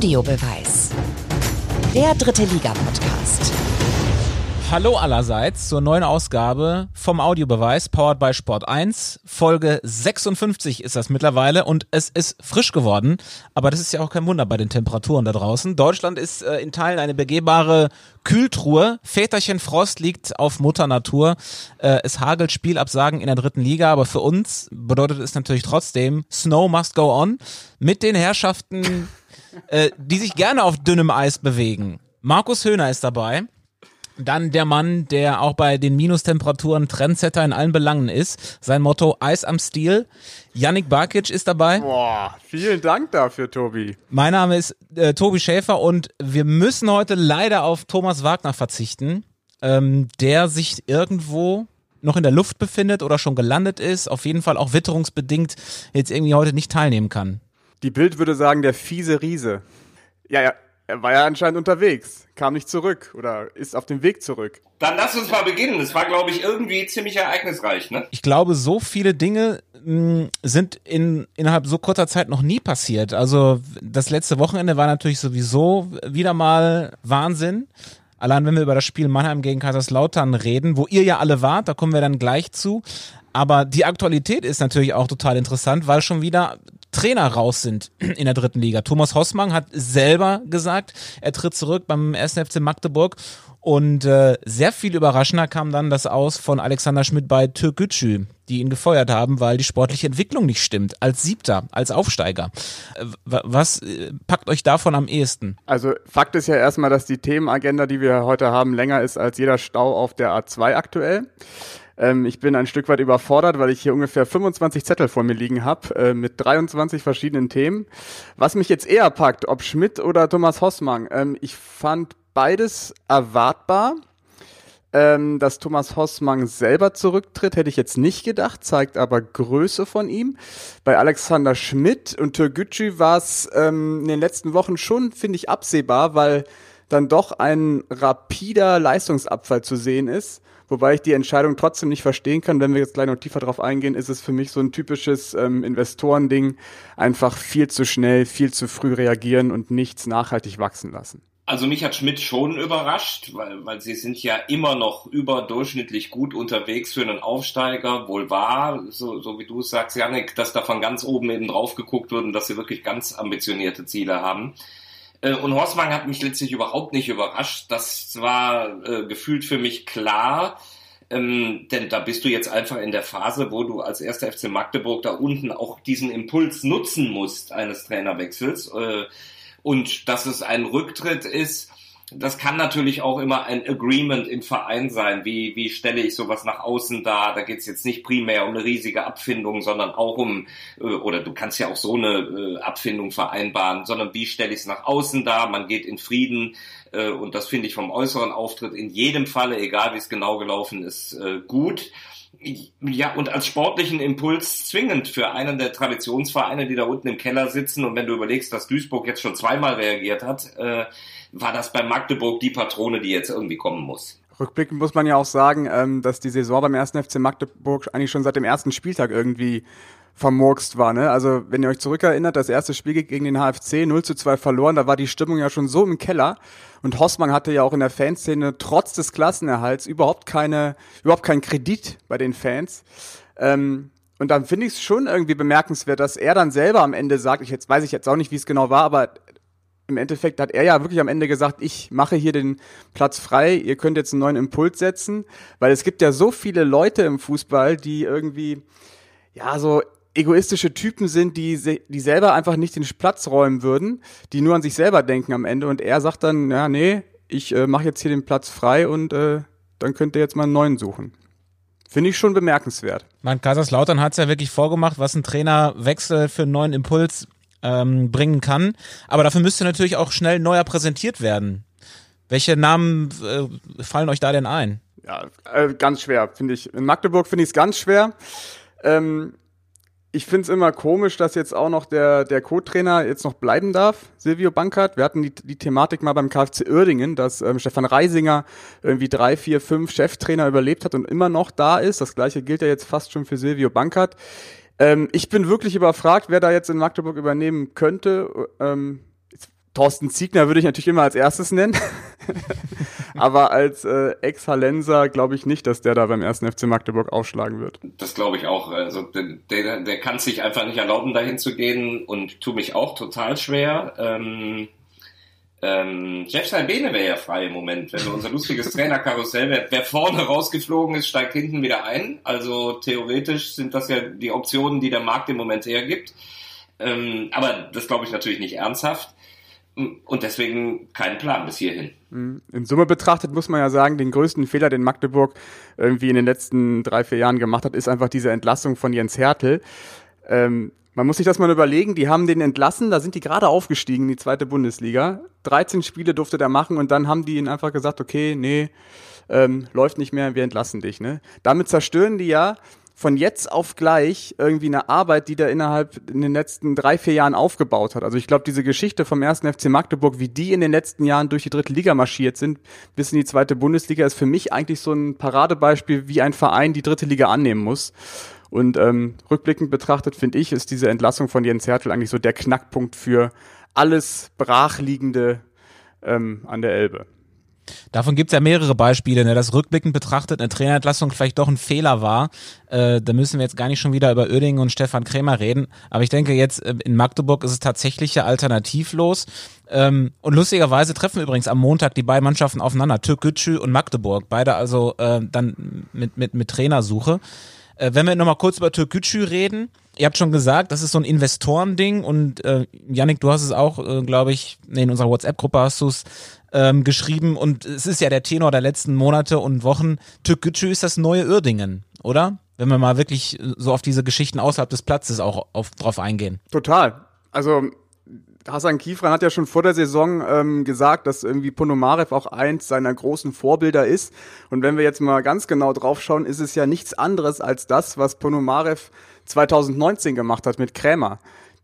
Audiobeweis. Der dritte Liga-Podcast. Hallo allerseits zur neuen Ausgabe vom Audiobeweis, powered by Sport 1. Folge 56 ist das mittlerweile und es ist frisch geworden. Aber das ist ja auch kein Wunder bei den Temperaturen da draußen. Deutschland ist äh, in Teilen eine begehbare Kühltruhe. Väterchen Frost liegt auf Mutter Natur. Äh, es hagelt Spielabsagen in der dritten Liga, aber für uns bedeutet es natürlich trotzdem Snow must go on mit den Herrschaften, äh, die sich gerne auf dünnem Eis bewegen. Markus Höhner ist dabei. Dann der Mann, der auch bei den Minustemperaturen Trendsetter in allen Belangen ist. Sein Motto Eis am Stiel. Yannick Barkic ist dabei. Boah, vielen Dank dafür, Tobi. Mein Name ist äh, Tobi Schäfer und wir müssen heute leider auf Thomas Wagner verzichten, ähm, der sich irgendwo noch in der Luft befindet oder schon gelandet ist, auf jeden Fall auch witterungsbedingt jetzt irgendwie heute nicht teilnehmen kann. Die Bild würde sagen, der fiese Riese. Ja, ja, er war ja anscheinend unterwegs, kam nicht zurück oder ist auf dem Weg zurück. Dann lass uns mal beginnen. Es war, glaube ich, irgendwie ziemlich ereignisreich, ne? Ich glaube, so viele Dinge mh, sind in, innerhalb so kurzer Zeit noch nie passiert. Also das letzte Wochenende war natürlich sowieso wieder mal Wahnsinn. Allein wenn wir über das Spiel Mannheim gegen Kaiserslautern reden, wo ihr ja alle wart, da kommen wir dann gleich zu. Aber die Aktualität ist natürlich auch total interessant, weil schon wieder Trainer raus sind in der dritten Liga. Thomas Hossmann hat selber gesagt, er tritt zurück beim 1. FC Magdeburg und äh, sehr viel überraschender kam dann das aus von Alexander Schmidt bei Türkgücü, die ihn gefeuert haben, weil die sportliche Entwicklung nicht stimmt. Als Siebter, als Aufsteiger. Äh, was äh, packt euch davon am ehesten? Also Fakt ist ja erstmal, dass die Themenagenda, die wir heute haben, länger ist als jeder Stau auf der A2 aktuell. Ähm, ich bin ein Stück weit überfordert, weil ich hier ungefähr 25 Zettel vor mir liegen habe äh, mit 23 verschiedenen Themen. Was mich jetzt eher packt, ob Schmidt oder Thomas Hossmann. Ähm, ich fand beides erwartbar. Ähm, dass Thomas Hossmann selber zurücktritt, hätte ich jetzt nicht gedacht, zeigt aber Größe von ihm. Bei Alexander Schmidt und Türgücü war es ähm, in den letzten Wochen schon, finde ich, absehbar, weil dann doch ein rapider Leistungsabfall zu sehen ist. Wobei ich die Entscheidung trotzdem nicht verstehen kann. Wenn wir jetzt gleich noch tiefer drauf eingehen, ist es für mich so ein typisches ähm, Investorending. Einfach viel zu schnell, viel zu früh reagieren und nichts nachhaltig wachsen lassen. Also mich hat Schmidt schon überrascht, weil, weil sie sind ja immer noch überdurchschnittlich gut unterwegs für einen Aufsteiger. Wohl wahr, so, so wie du es sagst, Janik, dass da von ganz oben eben drauf geguckt wird und dass sie wirklich ganz ambitionierte Ziele haben. Äh, und Horstmann hat mich letztlich überhaupt nicht überrascht. Das war äh, gefühlt für mich klar. Ähm, denn da bist du jetzt einfach in der Phase, wo du als erster FC Magdeburg da unten auch diesen Impuls nutzen musst eines Trainerwechsels. Äh, und dass es ein Rücktritt ist, das kann natürlich auch immer ein Agreement im Verein sein. Wie, wie stelle ich sowas nach außen dar? Da geht es jetzt nicht primär um eine riesige Abfindung, sondern auch um, äh, oder du kannst ja auch so eine äh, Abfindung vereinbaren, sondern wie stelle ich es nach außen dar? Man geht in Frieden äh, und das finde ich vom äußeren Auftritt in jedem Falle, egal wie es genau gelaufen ist, gut ja, und als sportlichen Impuls zwingend für einen der Traditionsvereine, die da unten im Keller sitzen. Und wenn du überlegst, dass Duisburg jetzt schon zweimal reagiert hat, äh, war das bei Magdeburg die Patrone, die jetzt irgendwie kommen muss. Rückblickend muss man ja auch sagen, ähm, dass die Saison beim ersten FC Magdeburg eigentlich schon seit dem ersten Spieltag irgendwie vermurkst war. Ne? Also wenn ihr euch zurückerinnert, das erste Spiel gegen den HFC 0 zu 2 verloren, da war die Stimmung ja schon so im Keller. Und Hossmann hatte ja auch in der Fanszene trotz des Klassenerhalts überhaupt keine, überhaupt keinen Kredit bei den Fans. Ähm, und dann finde ich es schon irgendwie bemerkenswert, dass er dann selber am Ende sagt, ich jetzt weiß ich jetzt auch nicht, wie es genau war, aber im Endeffekt hat er ja wirklich am Ende gesagt, ich mache hier den Platz frei, ihr könnt jetzt einen neuen Impuls setzen, weil es gibt ja so viele Leute im Fußball, die irgendwie, ja, so egoistische Typen sind, die, die selber einfach nicht den Platz räumen würden, die nur an sich selber denken am Ende und er sagt dann, ja, nee, ich äh, mache jetzt hier den Platz frei und äh, dann könnt ihr jetzt mal einen neuen suchen. Finde ich schon bemerkenswert. Man, Kaiserslautern hat es ja wirklich vorgemacht, was ein Trainerwechsel für einen neuen Impuls ähm, bringen kann. Aber dafür müsste natürlich auch schnell neuer präsentiert werden. Welche Namen äh, fallen euch da denn ein? Ja, äh, ganz schwer, finde ich. In Magdeburg finde ich es ganz schwer. Ähm, ich finde es immer komisch, dass jetzt auch noch der, der Co-Trainer jetzt noch bleiben darf, Silvio Bankert. Wir hatten die, die Thematik mal beim KfC Uerdingen, dass ähm, Stefan Reisinger irgendwie drei, vier, fünf Cheftrainer überlebt hat und immer noch da ist. Das gleiche gilt ja jetzt fast schon für Silvio Bankert. Ähm, ich bin wirklich überfragt, wer da jetzt in Magdeburg übernehmen könnte. Ähm, Thorsten Ziegner würde ich natürlich immer als erstes nennen. Aber als äh, Ex-Hallenser glaube ich nicht, dass der da beim ersten FC Magdeburg aufschlagen wird. Das glaube ich auch. Also der, der kann sich einfach nicht erlauben, dahin zu gehen und tue mich auch total schwer. Ähm, ähm, Jeff Salbene wäre ja frei im Moment, wenn wir unser lustiges Trainerkarussell, wer, wer vorne rausgeflogen ist, steigt hinten wieder ein. Also theoretisch sind das ja die Optionen, die der Markt im Moment hergibt. Ähm, aber das glaube ich natürlich nicht ernsthaft. Und deswegen kein Plan bis hierhin. Mhm. In Summe betrachtet muss man ja sagen, den größten Fehler, den Magdeburg irgendwie in den letzten drei, vier Jahren gemacht hat, ist einfach diese Entlassung von Jens Hertel. Ähm, man muss sich das mal überlegen, die haben den entlassen, da sind die gerade aufgestiegen in die zweite Bundesliga. 13 Spiele durfte der machen und dann haben die ihn einfach gesagt, okay, nee, ähm, läuft nicht mehr, wir entlassen dich. Ne? Damit zerstören die ja von jetzt auf gleich irgendwie eine Arbeit, die der innerhalb in den letzten drei, vier Jahren aufgebaut hat. Also ich glaube, diese Geschichte vom ersten FC Magdeburg, wie die in den letzten Jahren durch die dritte Liga marschiert sind, bis in die zweite Bundesliga, ist für mich eigentlich so ein Paradebeispiel, wie ein Verein die dritte Liga annehmen muss. Und ähm, rückblickend betrachtet, finde ich, ist diese Entlassung von Jens Hertel eigentlich so der Knackpunkt für alles Brachliegende ähm, an der Elbe. Davon gibt es ja mehrere Beispiele, ne, dass rückblickend betrachtet eine Trainerentlassung vielleicht doch ein Fehler war. Äh, da müssen wir jetzt gar nicht schon wieder über Oerdingen und Stefan Krämer reden. Aber ich denke jetzt äh, in Magdeburg ist es tatsächlich ja alternativlos. Ähm, und lustigerweise treffen übrigens am Montag die beiden Mannschaften aufeinander, Türkgücü und Magdeburg. Beide also äh, dann mit, mit, mit Trainersuche. Äh, wenn wir nochmal kurz über Türkgücü reden, ihr habt schon gesagt, das ist so ein Investorending und äh, Yannick, du hast es auch, äh, glaube ich, nee, in unserer WhatsApp-Gruppe hast du es ähm, geschrieben und es ist ja der Tenor der letzten Monate und Wochen. Türkgücü ist das neue Uerdingen, oder? Wenn wir mal wirklich so auf diese Geschichten außerhalb des Platzes auch auf, drauf eingehen. Total. Also Hassan Kifran hat ja schon vor der Saison ähm, gesagt, dass irgendwie Ponomarev auch eins seiner großen Vorbilder ist. Und wenn wir jetzt mal ganz genau drauf schauen, ist es ja nichts anderes als das, was Ponomarev 2019 gemacht hat mit Krämer.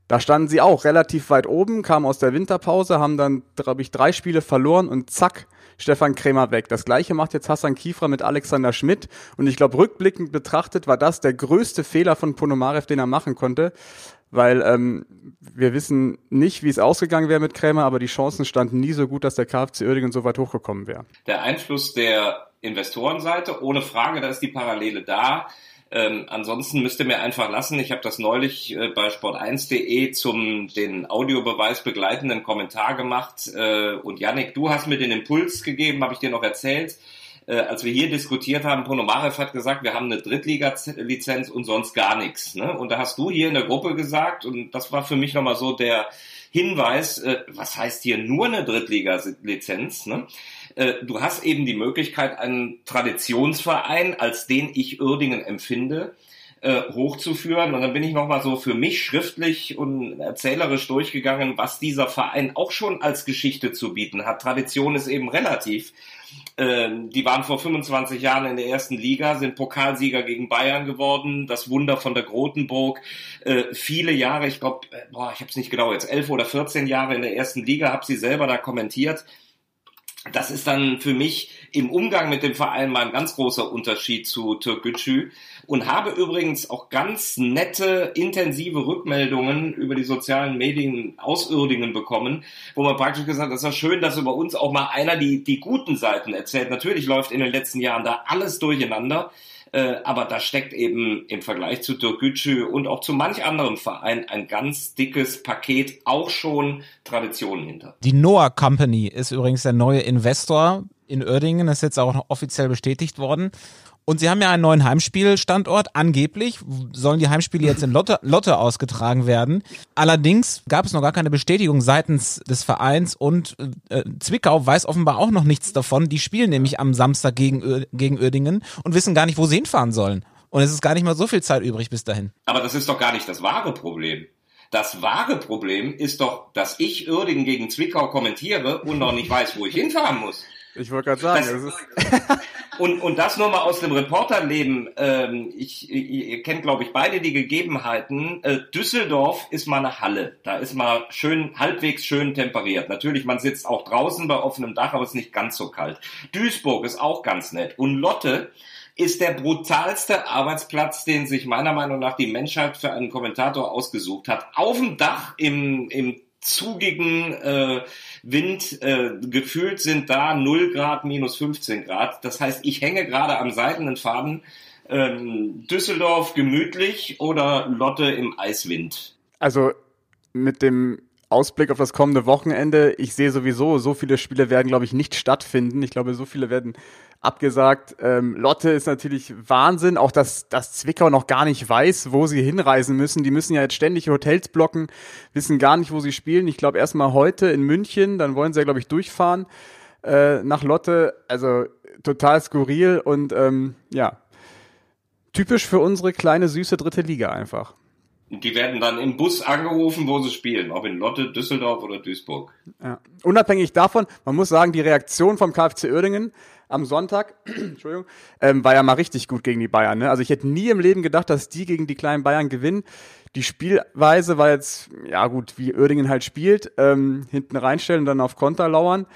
Da standen sie auch relativ weit oben, kamen aus der Winterpause, haben dann, glaube ich, drei Spiele verloren und zack, Stefan Krämer weg. Das gleiche macht jetzt Hassan Kifra mit Alexander Schmidt. Und ich glaube, rückblickend betrachtet war das der größte Fehler von Ponomarev, den er machen konnte. Weil ähm, wir wissen nicht, wie es ausgegangen wäre mit Krämer, aber die Chancen standen nie so gut, dass der KfC Uerdingen so weit hochgekommen wäre. Der Einfluss der Investorenseite, ohne Frage, da ist die Parallele da. Ähm, ansonsten müsst ihr mir einfach lassen. Ich habe das neulich äh, bei sport1.de zum den Audiobeweis begleitenden Kommentar gemacht. Äh, und Yannick, du hast mir den Impuls gegeben, habe ich dir noch erzählt. Äh, als wir hier diskutiert haben, Ponomarev hat gesagt, wir haben eine Drittliga-Lizenz und sonst gar nichts. Ne? Und da hast du hier in der Gruppe gesagt, und das war für mich nochmal so der Hinweis, äh, was heißt hier nur eine Drittliga-Lizenz? Ne? Äh, du hast eben die Möglichkeit, einen Traditionsverein, als den ich Uerdingen empfinde, äh, hochzuführen. Und dann bin ich nochmal so für mich schriftlich und erzählerisch durchgegangen, was dieser Verein auch schon als Geschichte zu bieten hat. Tradition ist eben relativ. Ähm, die waren vor 25 Jahren in der ersten Liga, sind Pokalsieger gegen Bayern geworden, das Wunder von der Grotenburg. Äh, viele Jahre, ich glaube, ich habe es nicht genau, jetzt elf oder 14 Jahre in der ersten Liga, habe sie selber da kommentiert das ist dann für mich im Umgang mit dem Verein mal ein ganz großer Unterschied zu Türkgücü und habe übrigens auch ganz nette, intensive Rückmeldungen über die sozialen Medien aus Uerdingen bekommen, wo man praktisch gesagt hat, das ist ja schön, dass über uns auch mal einer die, die guten Seiten erzählt. Natürlich läuft in den letzten Jahren da alles durcheinander. Äh, aber da steckt eben im Vergleich zu Türkgücü und auch zu manch anderem Verein ein ganz dickes Paket, auch schon Traditionen hinter. Die Noah Company ist übrigens der neue Investor in Uerdingen, ist jetzt auch offiziell bestätigt worden. Und sie haben ja einen neuen Heimspielstandort. Angeblich sollen die Heimspiele jetzt in Lotte, Lotte ausgetragen werden. Allerdings gab es noch gar keine Bestätigung seitens des Vereins und äh, Zwickau weiß offenbar auch noch nichts davon. Die spielen nämlich am Samstag gegen, gegen Uerdingen und wissen gar nicht, wo sie hinfahren sollen. Und es ist gar nicht mal so viel Zeit übrig bis dahin. Aber das ist doch gar nicht das wahre Problem. Das wahre Problem ist doch, dass ich Uerdingen gegen Zwickau kommentiere und noch nicht weiß, wo ich hinfahren muss. Ich wollte gerade sagen, das, das und, und das nur mal aus dem Reporterleben. Ähm, ich, ihr kennt, glaube ich, beide die Gegebenheiten. Äh, Düsseldorf ist mal eine Halle. Da ist mal schön, halbwegs schön temperiert. Natürlich, man sitzt auch draußen bei offenem Dach, aber es ist nicht ganz so kalt. Duisburg ist auch ganz nett. Und Lotte ist der brutalste Arbeitsplatz, den sich meiner Meinung nach die Menschheit für einen Kommentator ausgesucht hat. Auf dem Dach im, im zugigen äh, Wind. Äh, gefühlt sind da 0 Grad, minus 15 Grad. Das heißt, ich hänge gerade am seidenen Faden. Ähm, Düsseldorf gemütlich oder Lotte im Eiswind? Also mit dem Ausblick auf das kommende Wochenende, ich sehe sowieso, so viele Spiele werden, glaube ich, nicht stattfinden. Ich glaube, so viele werden abgesagt. Ähm, Lotte ist natürlich Wahnsinn, auch dass, dass Zwickau noch gar nicht weiß, wo sie hinreisen müssen. Die müssen ja jetzt ständig Hotels blocken, wissen gar nicht, wo sie spielen. Ich glaube, erstmal heute in München, dann wollen sie ja, glaube ich, durchfahren äh, nach Lotte. Also total skurril und ähm, ja, typisch für unsere kleine, süße dritte Liga einfach. Die werden dann im Bus angerufen, wo sie spielen, ob in Lotte, Düsseldorf oder Duisburg. Ja. Unabhängig davon, man muss sagen, die Reaktion vom KfC Uerdingen am Sonntag, Entschuldigung, ähm, war ja mal richtig gut gegen die Bayern. Ne? Also ich hätte nie im Leben gedacht, dass die gegen die kleinen Bayern gewinnen. Die Spielweise war jetzt, ja gut, wie Uerdingen halt spielt, ähm, hinten reinstellen und dann auf Konter lauern.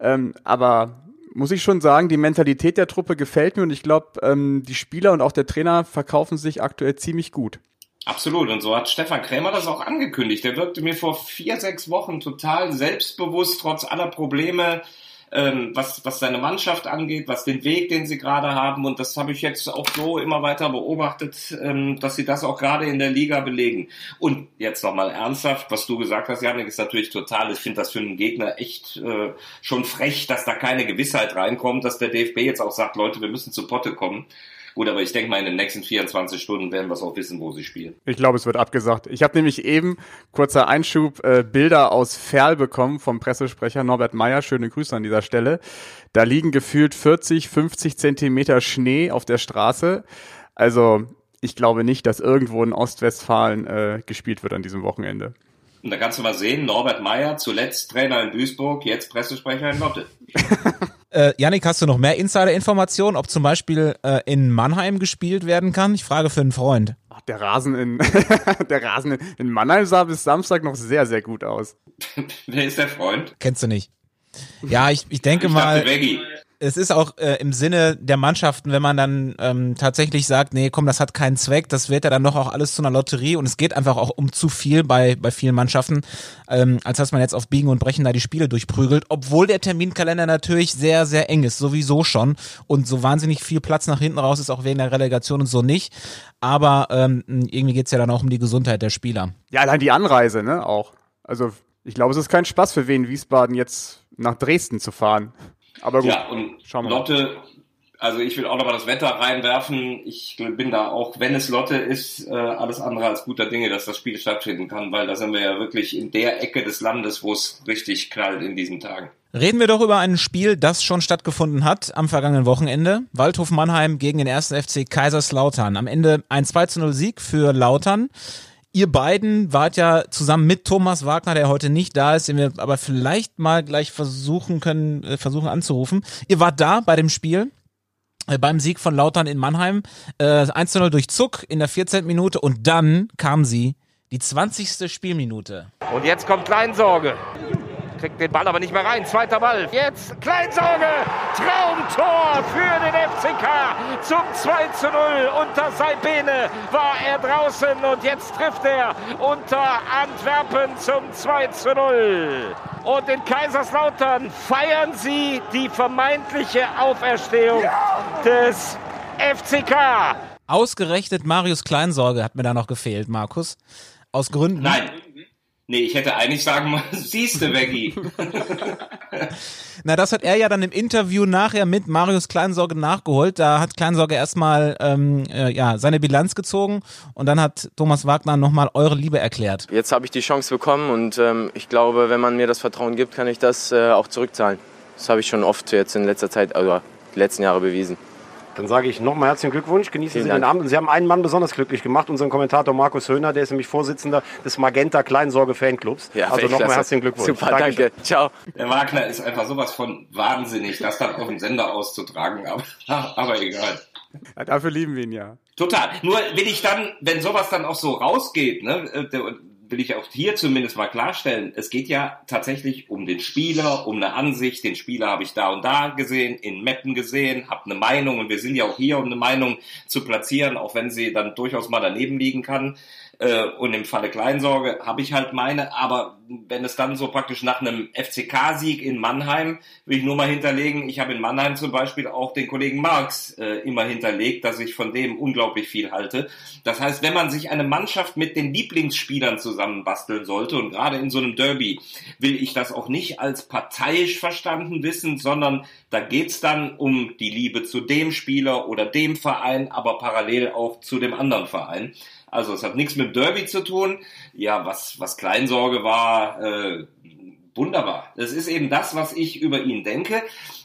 Ähm, aber muss ich schon sagen, die Mentalität der Truppe gefällt mir und ich glaube, ähm, die Spieler und auch der Trainer verkaufen sich aktuell ziemlich gut. Absolut. Und so hat Stefan Krämer das auch angekündigt. Der wirkte mir vor vier, sechs Wochen total selbstbewusst, trotz aller Probleme, ähm, was, was seine Mannschaft angeht, was den Weg, den sie gerade haben. Und das habe ich jetzt auch so immer weiter beobachtet, ähm, dass sie das auch gerade in der Liga belegen. Und jetzt nochmal ernsthaft, was du gesagt hast, Janik, ist natürlich total, ich finde das für einen Gegner echt äh, schon frech, dass da keine Gewissheit reinkommt, dass der DFB jetzt auch sagt, Leute, wir müssen zu Potte kommen. Gut, aber ich denke mal, in den nächsten 24 Stunden werden wir es auch wissen, wo sie spielen. Ich glaube, es wird abgesagt. Ich habe nämlich eben, kurzer Einschub, äh, Bilder aus Ferl bekommen vom Pressesprecher Norbert Meyer. Schöne Grüße an dieser Stelle. Da liegen gefühlt 40, 50 Zentimeter Schnee auf der Straße. Also ich glaube nicht, dass irgendwo in Ostwestfalen äh, gespielt wird an diesem Wochenende. Und da kannst du mal sehen, Norbert Meyer, zuletzt Trainer in Duisburg, jetzt Pressesprecher in Lotte. Äh, Janik, hast du noch mehr Insider-Informationen, ob zum Beispiel äh, in Mannheim gespielt werden kann? Ich frage für einen Freund. Ach, der Rasen in der Rasen in, in Mannheim sah bis Samstag noch sehr, sehr gut aus. Wer ist der Freund? Kennst du nicht. Ja, ich, ich denke Ich mal. dachte. Es ist auch äh, im Sinne der Mannschaften, wenn man dann ähm, tatsächlich sagt, nee, komm, das hat keinen Zweck, das wird ja dann doch auch alles zu einer Lotterie und es geht einfach auch um zu viel bei, bei vielen Mannschaften, ähm, als dass man jetzt auf Biegen und Brechen da die Spiele durchprügelt, obwohl der Terminkalender natürlich sehr, sehr eng ist, sowieso schon und so wahnsinnig viel Platz nach hinten raus ist auch wegen der Relegation und so nicht, aber ähm, irgendwie geht's ja dann auch um die Gesundheit der Spieler. Ja, allein die Anreise, ne, auch. Also ich glaube, es ist kein Spaß für Wien Wiesbaden jetzt nach Dresden zu fahren. Aber gut, Ja, und schauen wir mal. Lotte, also ich will auch nochmal das Wetter reinwerfen. Ich bin da auch, wenn es Lotte ist, äh, alles andere als guter Dinge, dass das Spiel stattfinden kann, weil da sind wir ja wirklich in der Ecke des Landes, wo es richtig knallt in diesen Tagen. Reden wir doch über ein Spiel, das schon stattgefunden hat am vergangenen Wochenende. Waldhof Mannheim gegen den ersten FC Kaiserslautern. Am Ende ein 2 zu 0 Sieg für Lautern. Ihr beiden wart ja zusammen mit Thomas Wagner, der heute nicht da ist, den wir aber vielleicht mal gleich versuchen können, äh, versuchen anzurufen. Ihr wart da bei dem Spiel äh, beim Sieg von Lautern in Mannheim. Äh, 1 zu 0 durch Zuck in der 14. Minute und dann kam sie, die 20. Spielminute. Und jetzt kommt Kleinsorge. Kriegt den Ball aber nicht mehr rein. Zweiter Ball. Jetzt Kleinsorge. Traumtor für den FCK zum 2 zu 0. Unter Saibene war er draußen und jetzt trifft er unter Antwerpen zum 2 zu 0. Und in Kaiserslautern feiern sie die vermeintliche Auferstehung des FCK. Ausgerechnet Marius Kleinsorge hat mir da noch gefehlt, Markus. Aus Gründen. Nein. Nee, ich hätte eigentlich sagen müssen, siehste, Veggie. Na, das hat er ja dann im Interview nachher mit Marius Kleinsorge nachgeholt. Da hat Kleinsorge erstmal ähm, äh, ja, seine Bilanz gezogen und dann hat Thomas Wagner nochmal eure Liebe erklärt. Jetzt habe ich die Chance bekommen und ähm, ich glaube, wenn man mir das Vertrauen gibt, kann ich das äh, auch zurückzahlen. Das habe ich schon oft jetzt in letzter Zeit, also die letzten Jahre bewiesen. Dann sage ich nochmal herzlichen Glückwunsch, genießen Vielen Sie den Dank. Abend. Und Sie haben einen Mann besonders glücklich gemacht, unseren Kommentator Markus Höhner, der ist nämlich Vorsitzender des Magenta Kleinsorge Fanclubs. also Weltklasse. nochmal herzlichen Glückwunsch. Super, Dankeschön. danke. Ciao. Der Wagner ist einfach sowas von wahnsinnig, das dann auf dem Sender auszutragen, aber, aber egal. Ja, dafür lieben wir ihn ja. Total. Nur will ich dann, wenn sowas dann auch so rausgeht, ne, äh, der- will ich auch hier zumindest mal klarstellen, es geht ja tatsächlich um den Spieler, um eine Ansicht. Den Spieler habe ich da und da gesehen, in Meppen gesehen, habe eine Meinung und wir sind ja auch hier, um eine Meinung zu platzieren, auch wenn sie dann durchaus mal daneben liegen kann. Äh, und im Falle Kleinsorge habe ich halt meine, aber wenn es dann so praktisch nach einem FCK-Sieg in Mannheim, will ich nur mal hinterlegen, ich habe in Mannheim zum Beispiel auch den Kollegen Marx äh, immer hinterlegt, dass ich von dem unglaublich viel halte. Das heißt, wenn man sich eine Mannschaft mit den Lieblingsspielern zusammenbasteln sollte, und gerade in so einem Derby will ich das auch nicht als parteiisch verstanden wissen, sondern da geht's dann um die Liebe zu dem Spieler oder dem Verein, aber parallel auch zu dem anderen Verein. Also es hat nichts mit Derby zu tun. Ja, was, was Kleinsorge war, äh, wunderbar. Das ist eben das, was ich über ihn denke.